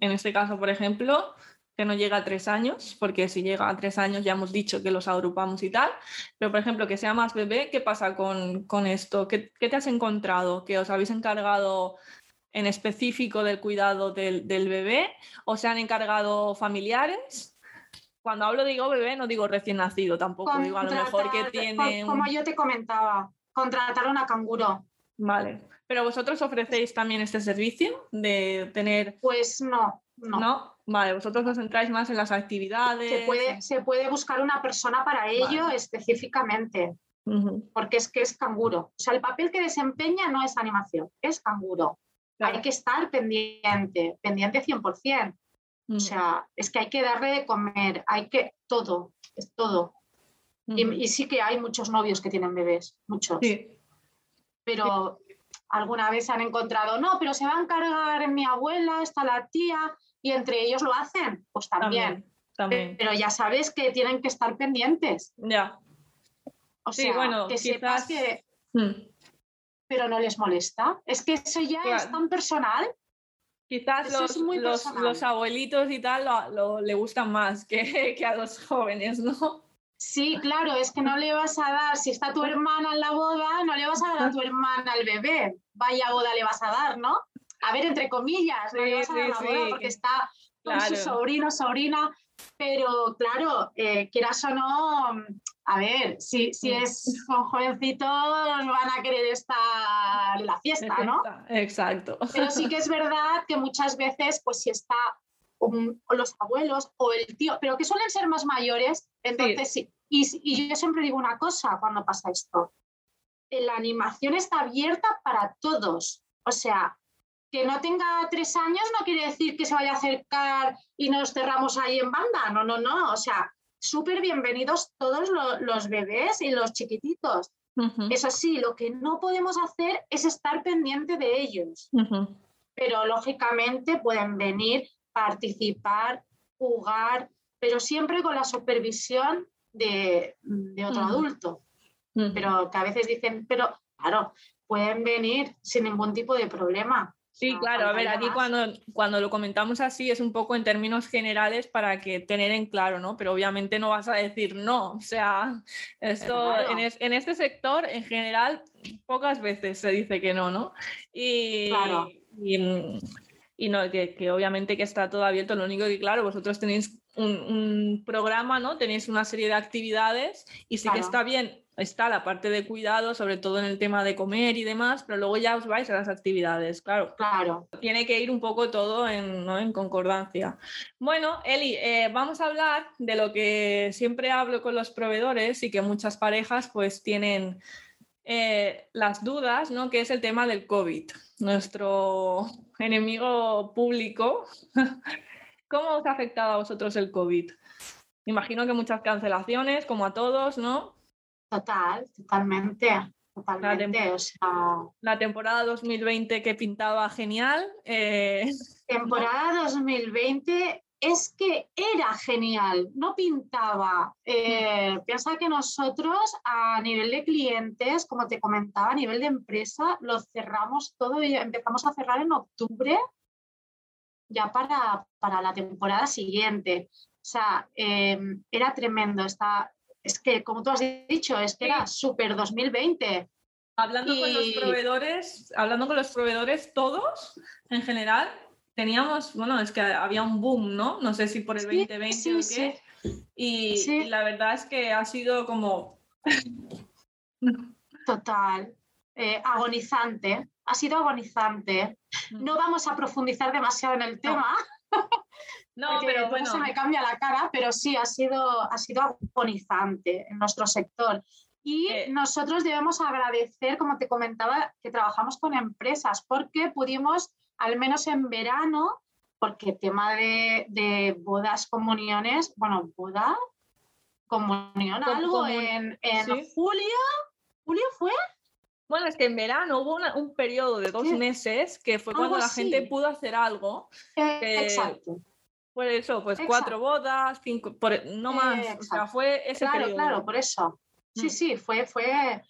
En este caso, por ejemplo, que no llega a tres años, porque si llega a tres años ya hemos dicho que los agrupamos y tal, pero por ejemplo, que sea más bebé, ¿qué pasa con, esto? ¿Qué, te has encontrado? ¿Que os habéis encargado en específico del cuidado del, bebé o se han encargado familiares? Cuando hablo digo bebé, no digo recién nacido tampoco, digo a lo mejor que tiene... Como yo te comentaba, contratar una canguro. Vale. ¿Pero vosotros ofrecéis también este servicio de tener...? Pues no, no. ¿No? Vale, vosotros os centráis más en las actividades. Se puede, se puede buscar una persona para ello específicamente, porque es que es canguro. O sea, el papel que desempeña no es animación, es canguro. Hay que estar pendiente, pendiente 100%. O sea, es que hay que darle de comer, hay que todo, es todo y, sí que hay muchos novios que tienen bebés, muchos. Pero alguna vez han encontrado, no, pero se va a encargar mi abuela, está la tía, y entre ellos lo hacen, pues también. también, Pero ya sabes que tienen que estar pendientes. Ya. O sea, bueno, que sepas que. Hmm. Pero no les molesta. Es que eso ya es tan personal. Quizás los, los, abuelitos y tal lo, le gustan más que, que a los jóvenes, ¿no? Sí, claro, es que no le vas a dar, si está tu hermana en la boda, no le vas a dar a tu hermana al bebé. Vaya boda le vas a dar, ¿no? A ver, entre comillas, no le vas a dar la boda porque está con su sobrino, sobrina, pero claro, eh, quieras o no, a ver, si, si es con jovencitos, van a querer estar en la fiesta, ¿no? Exacto. Pero sí que es verdad que muchas veces, pues si está o, los abuelos o el tío, pero que suelen ser más mayores, entonces sí. Y, yo siempre digo una cosa cuando pasa esto. La animación está abierta para todos. O sea, que no tenga tres años no quiere decir que se vaya a acercar y nos cerramos ahí en banda. No, no, no. O sea, súper bienvenidos todos los, bebés y los chiquititos. Eso sí, lo que no podemos hacer es estar pendiente de ellos. Pero lógicamente pueden venir participar, jugar, pero siempre con la supervisión de, otro adulto. Pero que a veces dicen, pero claro, pueden venir sin ningún tipo de problema. Sí, claro, a ver, aquí cuando, cuando lo comentamos así es un poco en términos generales para que tener en claro, ¿no? Pero obviamente no vas a decir no, o sea, esto en, este sector en general pocas veces se dice que no, ¿no? Y, claro. y, y no, que, obviamente que está todo abierto, lo único que claro, vosotros tenéis un, programa, ¿no? Tenéis una serie de actividades y sí que está bien, está la parte de cuidado, sobre todo en el tema de comer y demás, pero luego ya os vais a las actividades, claro. Claro. Tiene que ir un poco todo en, ¿no? en concordancia. Bueno, Eli, eh, vamos a hablar de lo que siempre hablo con los proveedores y que muchas parejas pues tienen eh, las dudas, ¿no? Que es el tema del COVID, nuestro enemigo público. ¿Cómo os ha afectado a vosotros el COVID? Imagino que muchas cancelaciones, como a todos, ¿no? Total, totalmente. Totalmente. La, temporada 2020 que pintaba genial. Eh, temporada 2020 es que era genial, no pintaba. Eh, piensa que nosotros a nivel de clientes, como te comentaba, a nivel de empresa, lo cerramos todo y empezamos a cerrar en octubre ya para, para la temporada siguiente. O sea, em, era tremendo. Está, es que, como tú has dicho, es que era súper 2020. Hablando con los proveedores, hablando con los proveedores todos en general, teníamos, bueno, es que había un boom, ¿no? No sé si por el 2020 o qué. Y, la verdad es que ha sido como... Total. Eh, agonizante. Ha sido agonizante. Mm. No vamos a profundizar demasiado en el tema. No, pero bueno. se me cambia la cara, pero sí, ha sido, ha sido agonizante en nuestro sector. Y Eh. nosotros debemos agradecer, como te comentaba, que trabajamos con empresas, porque pudimos, al menos en verano, porque tema de, de bodas, comuniones, bueno, boda, comunión, Com- algo comun- en, en sí. julio, ¿julio fue? Bueno, es que en verano hubo una- un periodo de dos meses que fue cuando la gente pudo hacer algo. Eh, Eh, exacto. Por eso, pues Exacto. cuatro bodas, cinco, por- no más. O sea, fue ese Claro, periodo. claro, por eso. Sí, Mm. sí, fue, fue.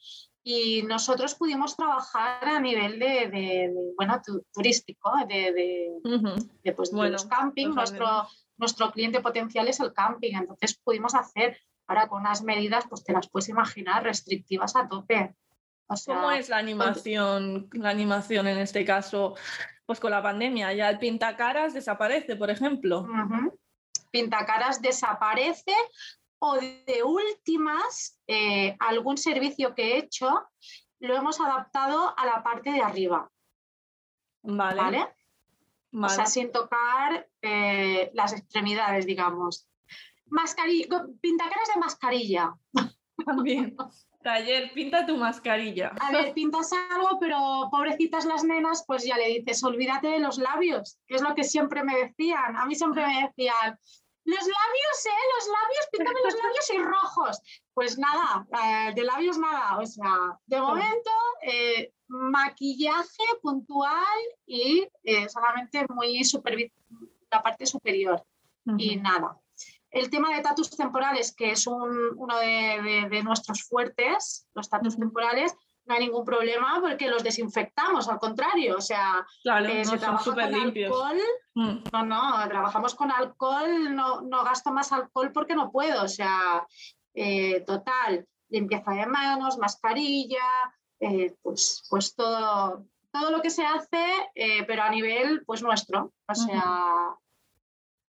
Y nosotros pudimos trabajar a nivel de, de- de, bueno, tu- turístico, de, de, Ujú. de, pues, Bueno, los camping. Nuestro, totalmente. nuestro cliente potencial es el camping, entonces pudimos hacer, ahora con unas medidas, pues te las puedes imaginar, restrictivas a tope. O sea, ¿Cómo es la animación, la animación en este caso? Pues con la pandemia, ya el pintacaras desaparece, por ejemplo. Pintacaras desaparece o de últimas, eh, algún servicio que he hecho lo hemos adaptado a la parte de arriba, Vale. ¿vale? O sea, sin tocar eh, las extremidades, digamos. Mascarilla, pintacaras de mascarilla. También. Taller, pinta tu mascarilla. A ver, pintas algo, pero pobrecitas las nenas, pues ya le dices, olvídate de los labios, que es lo que siempre me decían. A mí siempre me decían, los labios, ¿eh? Los labios, píntame los labios y rojos. Pues nada, eh, de labios nada. O sea, de momento, eh, maquillaje puntual y eh, solamente muy la parte superior y nada. El tema de tatus temporales, que es un- uno de, de- de nuestros fuertes, los tatus temporales, no hay ningún problema porque los desinfectamos, al contrario, o sea, Claro, eh, no, se trabaja con limpios. alcohol, Mm. no, no, trabajamos con alcohol, no, no gasto más alcohol porque no puedo, o sea, eh, total, limpieza de manos, mascarilla, eh, pues, pues todo, todo lo que se hace, pero a nivel pues nuestro, o sea,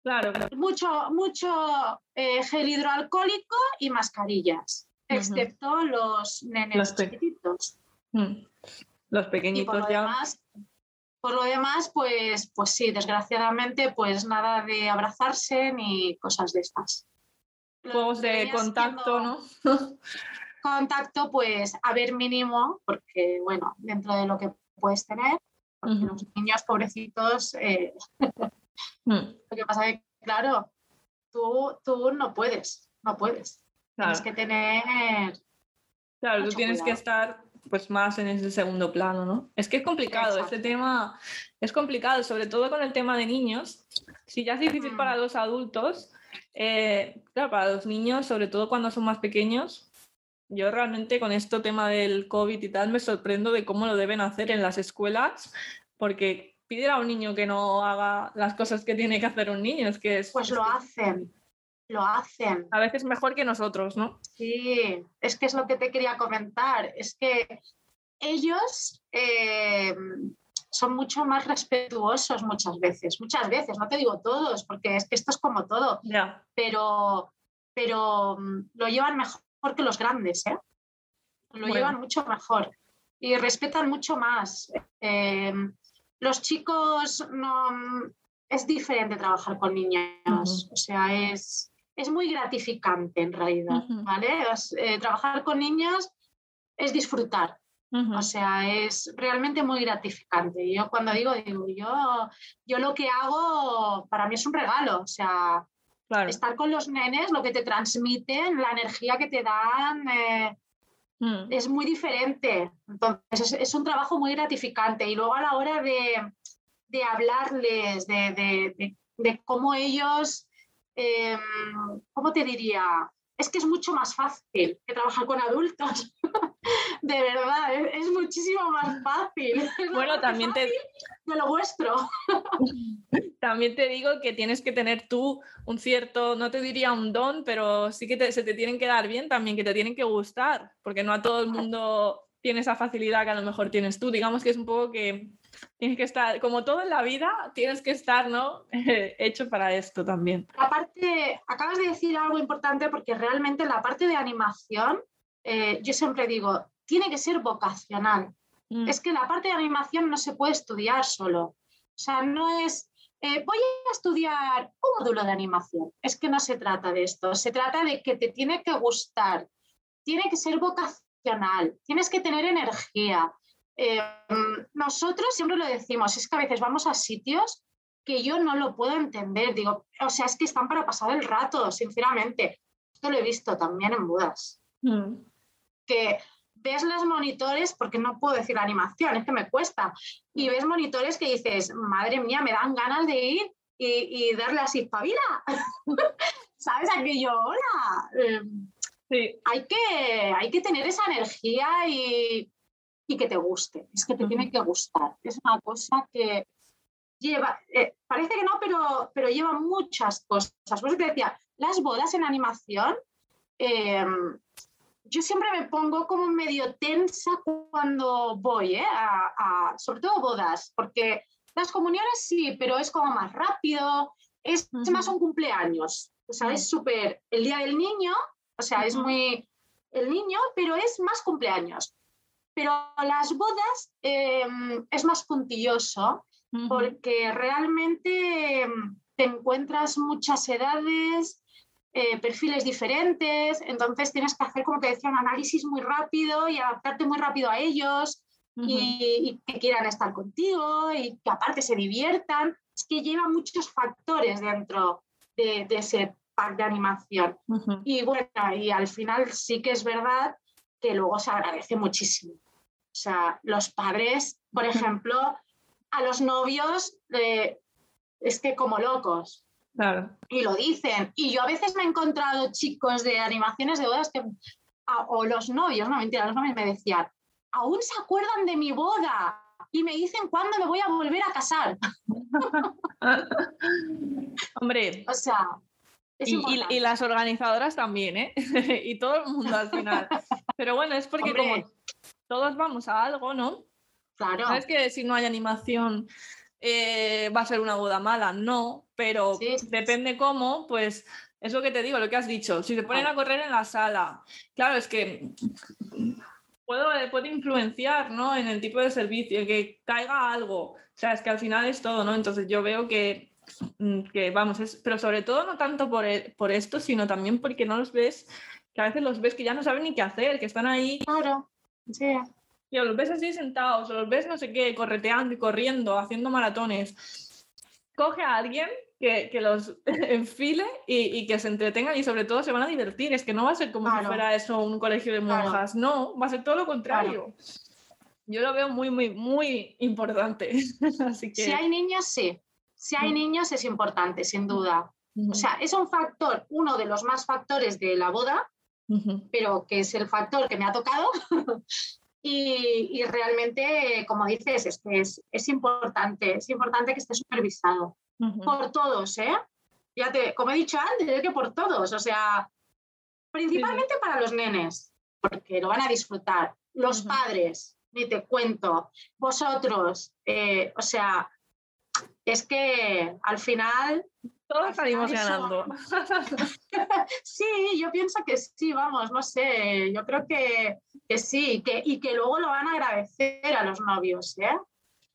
Claro, claro. mucho, mucho eh, gel hidroalcohólico y mascarillas, excepto los nenes Los pe- chiquititos. Mm. Los Y por pequeñitos lo ya. demás, por lo demás, pues, pues sí, desgraciadamente, pues nada de abrazarse ni cosas de estas. Juegos de contacto, ¿no? Contacto, pues a ver mínimo, porque bueno, dentro de lo que puedes tener, porque los niños pobrecitos, eh, Mm. lo que pasa es que, claro, tú, tú no puedes, no puedes. Claro. Tienes que tener Claro, tú tienes que estar pues más en ese segundo plano, ¿no? Es que es complicado, este Exacto. tema es complicado, sobre todo con el tema de niños. Si ya es difícil Mm. para los adultos, eh, claro, para los niños, sobre todo cuando son más pequeños, yo realmente con este tema del COVID y tal me sorprendo de cómo lo deben hacer en las escuelas, porque pedir a un niño que no haga las cosas que tiene que hacer un niño, es que es, Pues es lo hacen, lo hacen. a veces mejor que nosotros, ¿no? Sí, es que es lo que te quería comentar. Es que ellos eh, son mucho más respetuosos muchas veces, muchas veces, no te digo todos, porque es que esto es como todo, pero, pero mm, lo llevan mejor que los grandes, ¿eh? Lo Bueno. llevan mucho mejor y respetan mucho más. Eh, los chicos no es diferente trabajar con niños, Ujú. o sea, es, es muy gratificante en realidad. ¿vale? Es, eh, trabajar con niños es disfrutar, o sea, es realmente muy gratificante. Yo cuando digo, digo, yo, yo lo que hago para mí es un regalo, o sea, Claro. estar con los nenes, lo que te transmiten, la energía que te dan, eh, Mm. es muy diferente. Entonces, es, un trabajo muy gratificante. Y luego a la hora de, de hablarles, de, de- de- cómo ellos, eh, ¿cómo te diría? Es que es mucho más fácil que trabajar con adultos. de verdad, es, es muchísimo más fácil. Es Bueno, también te, de lo vuestro. También te digo que tienes que tener tú un cierto, no te diría un don, pero sí que te- se te tienen que dar bien también, que te tienen que gustar, porque no a todo el mundo tiene esa facilidad que a lo mejor tienes tú. Digamos que es un poco que tienes que estar, como todo en la vida, tienes que estar, ¿no? Hecho para esto también. La parte, acabas de decir algo importante porque realmente la parte de animación, eh, yo siempre digo, tiene que ser vocacional. Mm, Es que la parte de animación no se puede estudiar solo. O sea, no es eh, voy a estudiar un módulo de animación. Es que no se trata de esto, se trata de que te tiene que gustar, tiene que ser vocacional, tienes que tener energía. Eh, nosotros siempre lo decimos, es que a veces vamos a sitios que yo no lo puedo entender, digo, o sea, es que están para pasar el rato, sinceramente. Esto lo he visto también en bodas. Mm. Que ves los monitores, porque no puedo decir animación, es que me cuesta, y ves monitores que dices, madre mía, me dan ganas de ir y, y darle así, pavila. ¿Sabes? Aquello, hola. Em, sí. hay, que, hay que tener esa energía y, y que te guste, es que te tiene que gustar. Es una cosa que lleva, eh, parece que no, pero, pero lleva muchas cosas. Por eso te decía, las bodas en animación, eh, yo siempre me pongo como medio tensa cuando voy, ¿eh? a, sobre todo bodas, porque las comuniones sí, pero es como más rápido, es, más un cumpleaños, o sea, es súper el día del niño, o sea, es muy el niño, pero es más cumpleaños. Pero las bodas em, es más puntilloso porque realmente em, te encuentras muchas edades, eh, perfiles diferentes, entonces tienes que hacer, como te decía, un análisis muy rápido y adaptarte muy rápido a ellos y, que quieran estar contigo y que aparte se diviertan. Es que lleva muchos factores dentro de, ese pack de animación. Y bueno, y al final sí que es verdad que luego se agradece muchísimo. O sea, los padres, por ejemplo, a los novios, eh, es que como locos, y lo dicen. Y yo a veces me he encontrado chicos de animaciones de bodas que, o los novios, no mentira, los novios me decían, aún se acuerdan de mi boda y me dicen cuándo me voy a volver a casar. Hombre. O sea. Y, las organizadoras también, ¿eh? y todo el mundo al final. Pero bueno, es porque como todos vamos a algo, ¿no? Claro. Sabes que si no hay animación eh, va a ser una boda mala, no, pero depende cómo, pues es lo que te digo, lo que has dicho. Si te ponen a correr en la sala, claro, es que puede, puede influenciar ¿no? en el tipo de servicio, que caiga algo. O sea, es que al final es todo, ¿no? Entonces yo veo que, que vamos, es, pero sobre todo no tanto por, e, por esto, sino también porque no los ves, que a veces los ves que ya no saben ni qué hacer, que están ahí. Claro, sí los ves así sentados, o los ves no sé qué, correteando y corriendo, haciendo maratones. Coge a alguien que, que los enfile y, y, que se entretengan y sobre todo se van a divertir. Es que no va a ser como si fuera eso un colegio de monjas, no, va a ser todo lo contrario. Yo lo veo muy, muy, muy importante. Así que... Si hay niños, sí. Si hay mm. niños es importante, sin duda. O sea, es un factor, uno de los más factores de la boda, pero que es el factor que me ha tocado Y, realmente, como dices, es, es, es, importante, es importante que esté supervisado por todos, ¿eh? Ya te, como he dicho antes, es que por todos, o sea, principalmente para los nenes, porque lo van a disfrutar. Los padres, ni te cuento, vosotros, eh, o sea, es que al final todos salimos ganando. sí, yo pienso que sí, vamos, no sé, yo creo que, que sí, que, y que luego lo van a agradecer a los novios, ¿eh?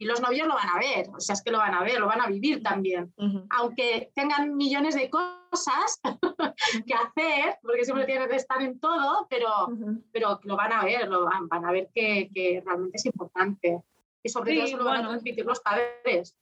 Y los novios lo van a ver, o sea, es que lo van a ver, lo van a vivir también. Aunque tengan millones de cosas que hacer, porque siempre tienen que estar en todo, pero, pero lo van a ver, lo van, van a ver que, que, realmente es importante. Y sobre todo eso lo van a transmitir los padres.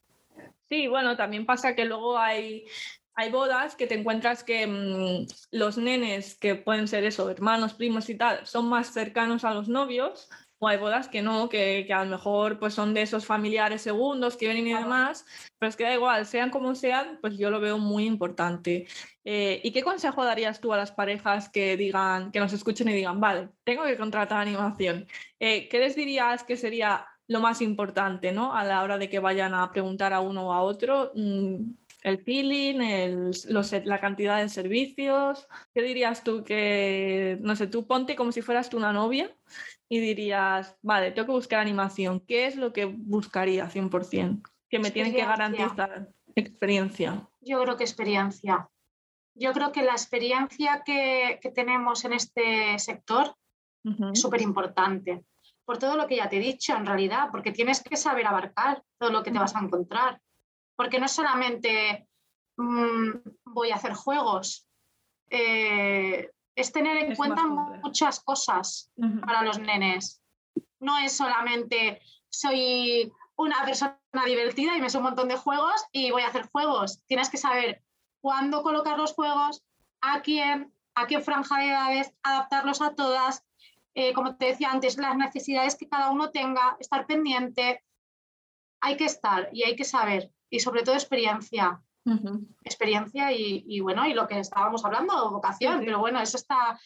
Sí, bueno, también pasa que luego hay, hay bodas que te encuentras que mm, los nenes, que pueden ser eso, hermanos, primos y tal, son más cercanos a los novios, o hay bodas que no, que, que, a lo mejor pues son de esos familiares segundos que vienen y demás, pero es que da igual, sean como sean, pues yo lo veo muy importante. Eh, ¿Y qué consejo darías tú a las parejas que digan, que nos escuchen y digan, vale, tengo que contratar animación? Eh, ¿Qué les dirías que sería lo más importante, ¿no? A la hora de que vayan a preguntar a uno o a otro, mm, el feeling, el, la cantidad de servicios. ¿Qué dirías tú que, no sé, tú ponte como si fueras tú una novia y dirías, vale, tengo que buscar animación. ¿Qué es lo que buscaría 100%? Que me tienen que garantizar experiencia. Yo creo que experiencia. Yo creo que la experiencia que, tenemos en este sector es súper importante por todo lo que ya te he dicho en realidad, porque tienes que saber abarcar todo lo que te vas a encontrar. porque no solamente mm, voy a hacer juegos, eh, es tener en cuenta muchas cosas para los nenes. No es solamente soy una persona divertida y me sé un montón de juegos y voy a hacer juegos. Tienes que saber cuándo colocar los juegos, a quién, a qué franja de edades, adaptarlos a todas, eh, como te decía antes, las necesidades que cada uno tenga, estar pendiente. Hay que estar y hay que saber, y sobre todo experiencia. Experiencia y, bueno, y lo que estábamos hablando, vocación, pero bueno, eso está.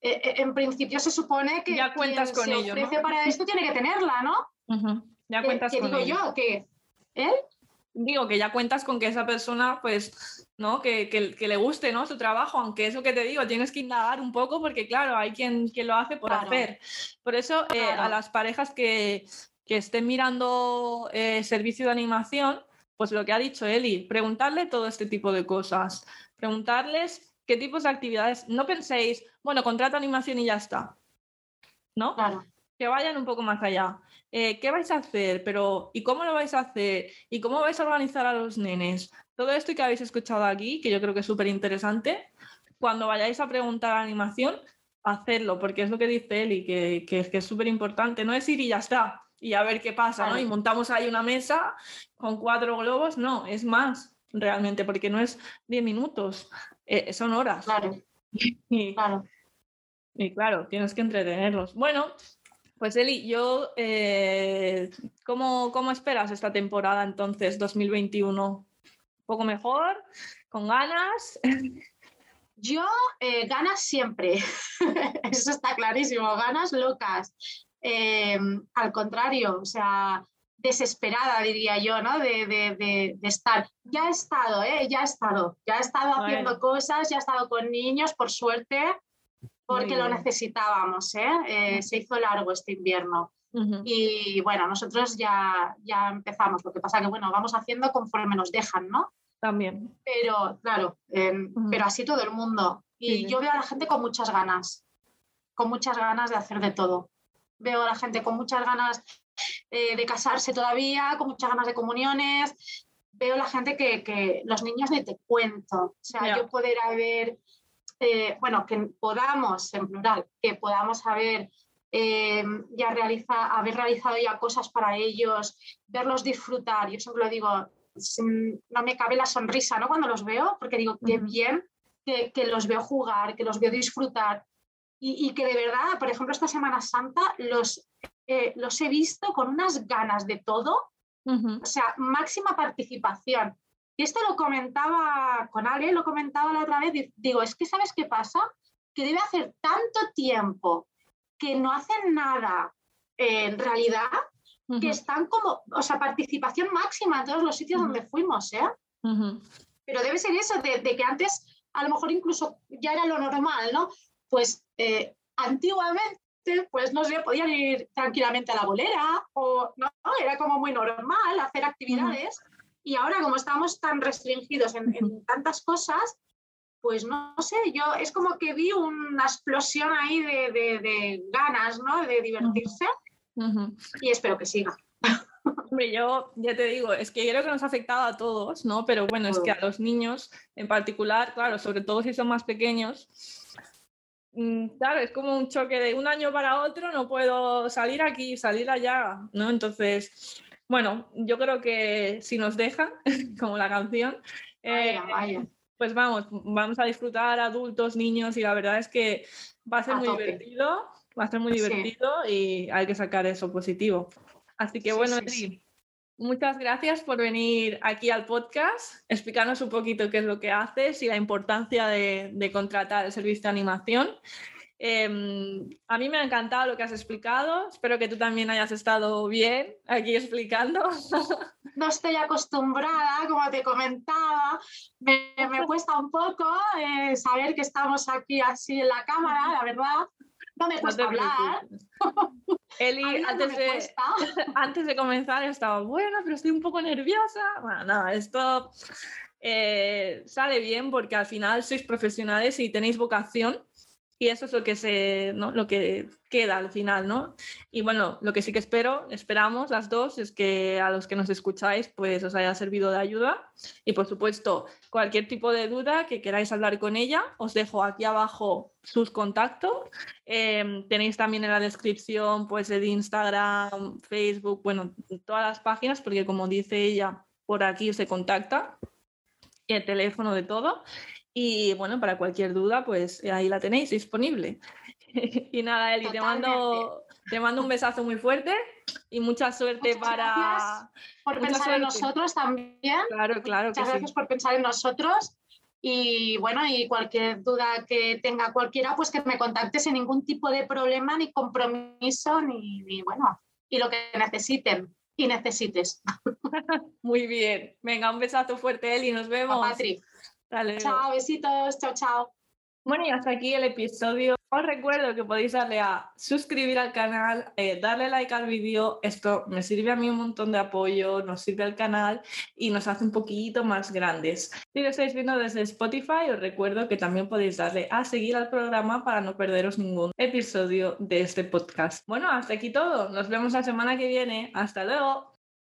Eh, eh, en principio se supone que ya cuentas con ello, para esto tiene que tenerla, ¿no? Ya cuentas ¿Qué, digo yo? Que él digo que ya cuentas con que esa persona, pues, ¿no? Que, que, le guste, ¿no? Su trabajo, aunque eso que te digo, tienes que indagar un poco porque, claro, hay quien, lo hace por hacer. Por eso, eh, a las parejas que, que estén mirando eh, servicio de animación, pues lo que ha dicho Eli, preguntarle todo este tipo de cosas, preguntarles qué tipos de actividades, no penséis, bueno, contrato animación y ya está, ¿no? Claro. Que vayan un poco más allá. Eh, ¿qué vais a hacer? Pero, ¿y cómo lo vais a hacer? ¿Y cómo vais a organizar a los nenes? Todo esto que habéis escuchado aquí, que yo creo que es súper interesante, cuando vayáis a preguntar a animación, hacerlo, porque es lo que dice Eli, que, que, que es súper importante. No es ir y ya está, y a ver qué pasa, ¿no? Y montamos ahí una mesa con cuatro globos, no, es más realmente, porque no es diez minutos, eh, son horas. Claro. Y, claro. Y claro, tienes que entretenerlos. Bueno, pues Eli, yo, eh, ¿cómo, ¿cómo, esperas esta temporada entonces, 2021? ¿Un poco mejor? ¿Con ganas? Yo, eh, ganas siempre, eso está clarísimo, ganas locas. Eh, al contrario, o sea, desesperada, diría yo, ¿no? De, de, de, estar. Ya he estado, ¿eh? Ya he estado, ya he estado haciendo cosas, ya he estado con niños, por suerte, porque lo necesitábamos, ¿eh? ¿eh? se hizo largo este invierno. Y bueno, nosotros ya, ya empezamos, lo que pasa que bueno, vamos haciendo conforme nos dejan, ¿no? También. Pero claro, em, pero así todo el mundo. Y yo veo a la gente con muchas ganas, con muchas ganas de hacer de todo. Veo a la gente con muchas ganas eh, de casarse todavía, con muchas ganas de comuniones. Veo a la gente que, que los niños ni te cuento. O sea, yo poder haber eh, bueno, que podamos, en plural, que podamos haber eh, ya realiza, haber realizado ya cosas para ellos, verlos disfrutar. Yo siempre lo digo, no me cabe la sonrisa ¿no? cuando los veo, porque digo, qué bien que, que, los veo jugar, que los veo disfrutar y, y, que de verdad, por ejemplo, esta Semana Santa los, eh, los he visto con unas ganas de todo, o sea, máxima participación. Y esto lo comentaba con Ale, lo comentaba la otra vez, digo, es que ¿sabes qué pasa? Que debe hacer tanto tiempo que no hacen nada en realidad, que están como, o sea, participación máxima en todos los sitios donde fuimos, ¿eh? Pero debe ser eso, de, que antes a lo mejor incluso ya era lo normal, ¿no? Pues eh, antiguamente pues no sé, podían ir tranquilamente a la bolera o no, era como muy normal hacer actividades. Y ahora, como estamos tan restringidos en, tantas cosas, pues no, sé, yo es como que vi una explosión ahí de, ganas, ¿no? De divertirse. Y espero que siga. Hombre, yo ya te digo, es que creo que nos ha afectado a todos, ¿no? Pero bueno, es que a los niños en particular, claro, sobre todo si son más pequeños, mm, claro, es como un choque de un año para otro, no puedo salir aquí, salir allá, ¿no? Entonces, bueno, yo creo que si nos dejan, como la canción, eh, pues vamos, vamos a disfrutar adultos, niños y la verdad es que va a ser muy divertido, va a ser muy divertido y hay que sacar eso positivo. Así que bueno, muchas gracias por venir aquí al podcast, explicarnos un poquito qué es lo que haces y la importancia de, de contratar el servicio de animación. Em, a mí me ha encantado lo que has explicado. Espero que tú también hayas estado bien aquí explicando. No estoy acostumbrada, como te comentaba. Me, cuesta un poco eh, saber que estamos aquí así en la cámara, la verdad. No me cuesta hablar. Eli, antes, de, antes de comenzar estaba, bueno, pero estoy un poco nerviosa. Bueno, no, esto eh, sale bien porque al final sois profesionales y tenéis vocación y eso es lo que se, ¿no? Lo que queda al final, ¿no? Y bueno, lo que sí que espero, esperamos las dos, es que a los que nos escucháis, pues os haya servido de ayuda. Y por supuesto, cualquier tipo de duda que queráis hablar con ella, os dejo aquí abajo sus contactos. Em, tenéis también en la descripción, pues, el Instagram, Facebook, bueno, todas las páginas, porque como dice ella, por aquí se contacta y el teléfono de todo. Y bueno, para cualquier duda, pues ahí la tenéis disponible. y nada, Eli, te mando, te mando un besazo muy fuerte y mucha suerte para. por pensar en nosotros también. Claro, claro. Muchas gracias por pensar en nosotros. Y bueno, y cualquier duda que tenga cualquiera, pues que me contacte sin ningún tipo de problema, ni compromiso, ni, ni bueno, y lo que necesiten y necesites. Muy bien. Venga, un besazo fuerte, Eli. Nos vemos. Patrick. Chao, besitos, chao, chao. Bueno, y hasta aquí el episodio. Os recuerdo que podéis darle a suscribir al canal, eh, darle like al vídeo. Esto me sirve a mí un montón de apoyo, nos sirve al canal y nos hace un poquito más grandes. Si lo estáis viendo desde Spotify, os recuerdo que también podéis darle a seguir al programa para no perderos ningún episodio de este podcast. Bueno, hasta aquí todo. Nos vemos la semana que viene. Hasta luego.